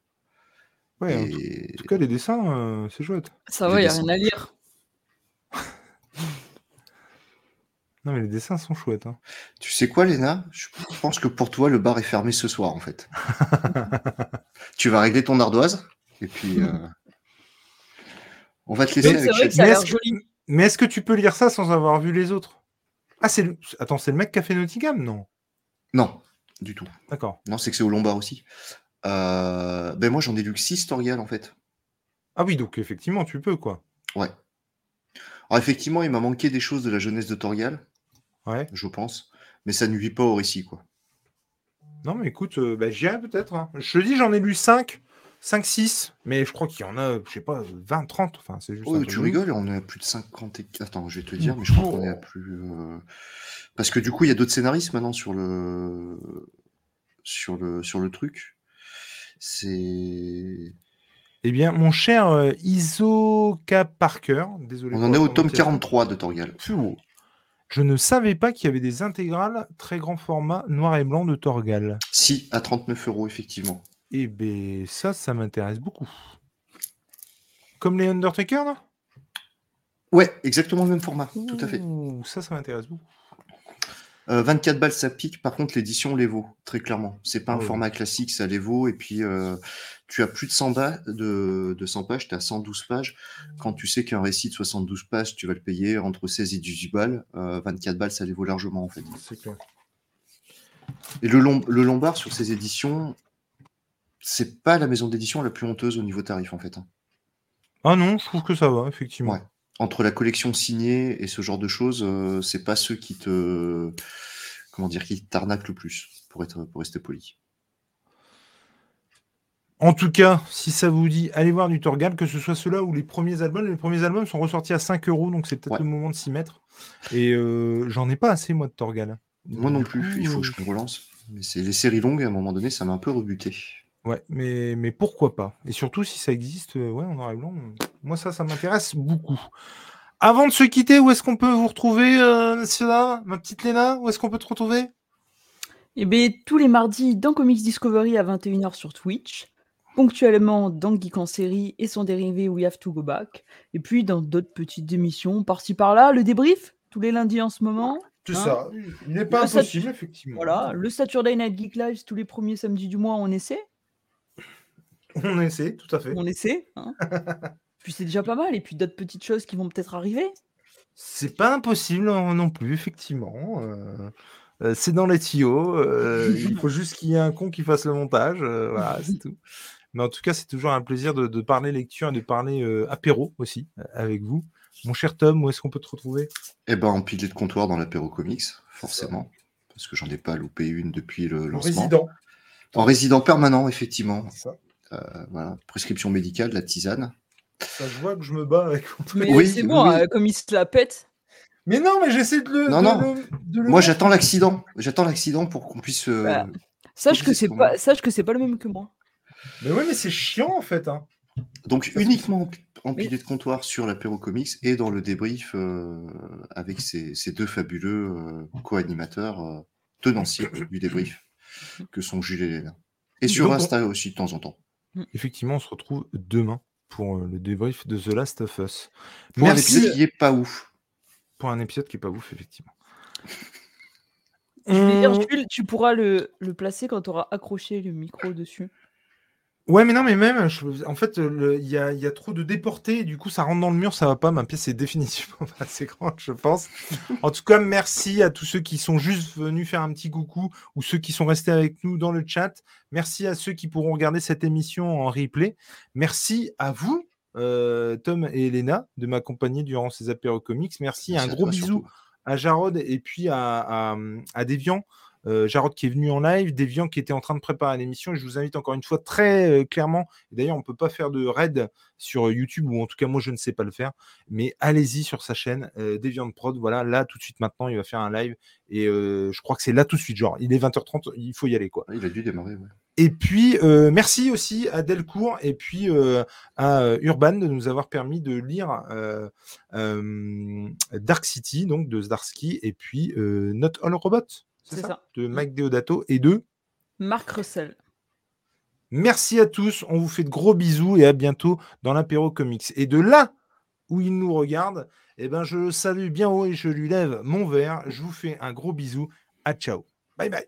Ouais, en, tout, cas, les dessins, euh, c'est chouette. Ça va, il n'y a rien à lire. non, mais les dessins sont chouettes. Hein. Tu sais quoi, Léna? Je pense que pour toi, le bar est fermé ce soir, en fait. tu vas régler ton ardoise et puis, euh, on va te laisser avec Mais est-ce que, tu peux lire ça sans avoir vu les autres? Ah, c'est le... Attends, c'est le mec qui a fait Nottingham, non Non, du tout. D'accord. Non, c'est que c'est au Lombard aussi. Euh, ben moi, j'en ai lu que 6 Toriel, en fait. Ah oui, donc effectivement, tu peux, quoi. Ouais. Alors, effectivement, il m'a manqué des choses de la jeunesse de Toriel. Ouais. Je pense. Mais ça nuit pas au récit, quoi. Non, mais écoute, euh, ben, j'y ai peut-être. Hein. Je te dis, j'en ai lu 5. 5-6, mais je crois qu'il y en a, je sais pas, 20, 30. Enfin, c'est juste. Oh, tu rigoles, on est à plus de 50. Et... Attends, je vais te dire, mais je crois qu'on est à plus. Euh, parce que du coup, il y a d'autres scénaristes maintenant sur le sur le sur le truc. C'est. Eh bien, mon cher euh, Isoka Parker, désolé. On en est au tome 43 de Torgal. Je ne savais pas qu'il y avait des intégrales très grand format noir et blanc de Torgal. Si, à 39 euros, effectivement. Eh bien, ça, ça m'intéresse beaucoup. Comme les Undertaker, là? Ouais, exactement le même format, tout à fait. Ça, ça m'intéresse beaucoup. 24 euh, balles, ça pique. Par contre, l'édition les vaut, très clairement. C'est pas un format classique, ça les vaut. Et puis, euh, tu as plus de 100, de, de 100 pages, tu as 112 pages. Quand tu sais qu'un récit de 72 pages, tu vas le payer entre 16 et 18 balles, 24 euh, balles, ça les vaut largement, en fait. C'est clair. Et le, le Lombard, sur ces éditions, c'est pas la maison d'édition la plus honteuse au niveau tarif en fait. Hein. Ah non, je trouve que ça va, effectivement. Entre la collection signée et ce genre de choses, euh, c'est pas ceux qui te comment dire qui t'arnaquent le plus, pour être pour rester poli. En tout cas, si ça vous dit, allez voir du Torgal, que ce soit ceux-là ou les premiers albums. Les premiers albums sont ressortis à 5 euros, donc c'est peut-être le moment de s'y mettre. Et euh, j'en ai pas assez, moi, de Torgal. Moi non plus, il faut que je me relance. Mais c'est les séries longues, à un moment donné, ça m'a un peu rebuté. Ouais, mais, mais pourquoi pas? Et surtout, si ça existe, euh, ouais, en noir blanc, moi, ça, ça m'intéresse beaucoup. Avant de se quitter, où est-ce qu'on peut vous retrouver, euh, Ma petite Léna, où est-ce qu'on peut te retrouver? Eh bien, tous les mardis dans Comics Discovery à 21h sur Twitch, ponctuellement dans Geek en série et son dérivé We Have to Go Back, et puis dans d'autres petites émissions, par-ci par-là, le débrief, tous les lundis en ce moment. Tout hein? ça, il n'est pas impossible, effectivement. Voilà, le Saturday Night Geek Live, tous les premiers samedis du mois, on essaie. On essaie, tout à fait. On essaie. Hein. puis c'est déjà pas mal. Et puis d'autres petites choses qui vont peut-être arriver. C'est pas impossible non plus, effectivement. Euh, euh, c'est dans les tuyaux. Euh, il faut juste qu'il y ait un con qui fasse le montage. voilà, c'est tout. Mais en tout cas, c'est toujours un plaisir de, parler lecture et de parler apéro aussi avec vous. Mon cher Tom, où est-ce qu'on peut te retrouver? Eh ben, en pilier de comptoir dans l'apéro comics, forcément. Parce que j'en ai pas loupé une depuis le lancement. Résident. En résident permanent, effectivement. C'est ça. Euh, voilà, prescription médicale, la tisane. Ça, je vois que je me bats avec. Mais Oui, c'est bon, oui. euh, comme il se la pète. Mais non, mais j'essaie de le. Non, de non. le- de le Moi, j'attends l'accident. J'attends l'accident pour qu'on puisse. euh, Bah, Sache Oui, que c'est pas, sache que c'est pas le même que moi. Mais ouais, mais c'est chiant en fait. Hein. Donc, uniquement empilé de comptoir sur l'apéro comics et dans le débrief euh, avec ces, ces deux fabuleux euh, co-animateurs euh, tenanciers du débrief que sont Jules et Léna. Et sur Insta aussi de temps en temps. Effectivement, on se retrouve demain pour euh, le débrief de The Last of Us. Pour un Merci épisode qui est pas ouf. pour un épisode qui est pas ouf, effectivement. Je vais dire, Jules, tu pourras le, le placer quand tu auras accroché le micro dessus. Ouais, mais non, mais même, je- en fait, il y a, il y a trop de déportés, et du coup, ça rentre dans le mur, ça va pas. Ma pièce est définitivement pas assez grande, je pense. En tout cas, merci à tous ceux qui sont juste venus faire un petit coucou ou ceux qui sont restés avec nous dans le chat. Merci à ceux qui pourront regarder cette émission en replay. Merci à vous, euh, Tom et Elena, de m'accompagner durant ces apéros comics. Merci, Merci un gros bisou surtout. à Jarod et puis à, à, à Deviant. Euh, Jarod qui est venu en live, Deviant qui était en train de préparer l'émission. Je vous invite encore une fois très euh, clairement, et d'ailleurs on ne peut pas faire de raid sur YouTube, ou en tout cas moi je ne sais pas le faire, mais allez-y sur sa chaîne, euh, Deviant Prod, voilà, là tout de suite maintenant il va faire un live, et euh, je crois que c'est là tout de suite, genre il est 20h30, il faut y aller quoi. Il a dû démarrer. ouais. Et puis, euh, merci aussi à Delcourt et puis euh, à euh, Urban de nous avoir permis de lire euh, euh, Dark City, donc de Zdarsky, et puis euh, Not All Robot, c'est C'est ça, ça. de Mike Deodato et de. Marc Russell. Merci à tous, on vous fait de gros bisous et à bientôt dans l'apéro comics. Et de là où il nous regarde, eh ben, je le salue bien haut et je lui lève mon verre. Je vous fais un gros bisou. À ciao. Bye bye.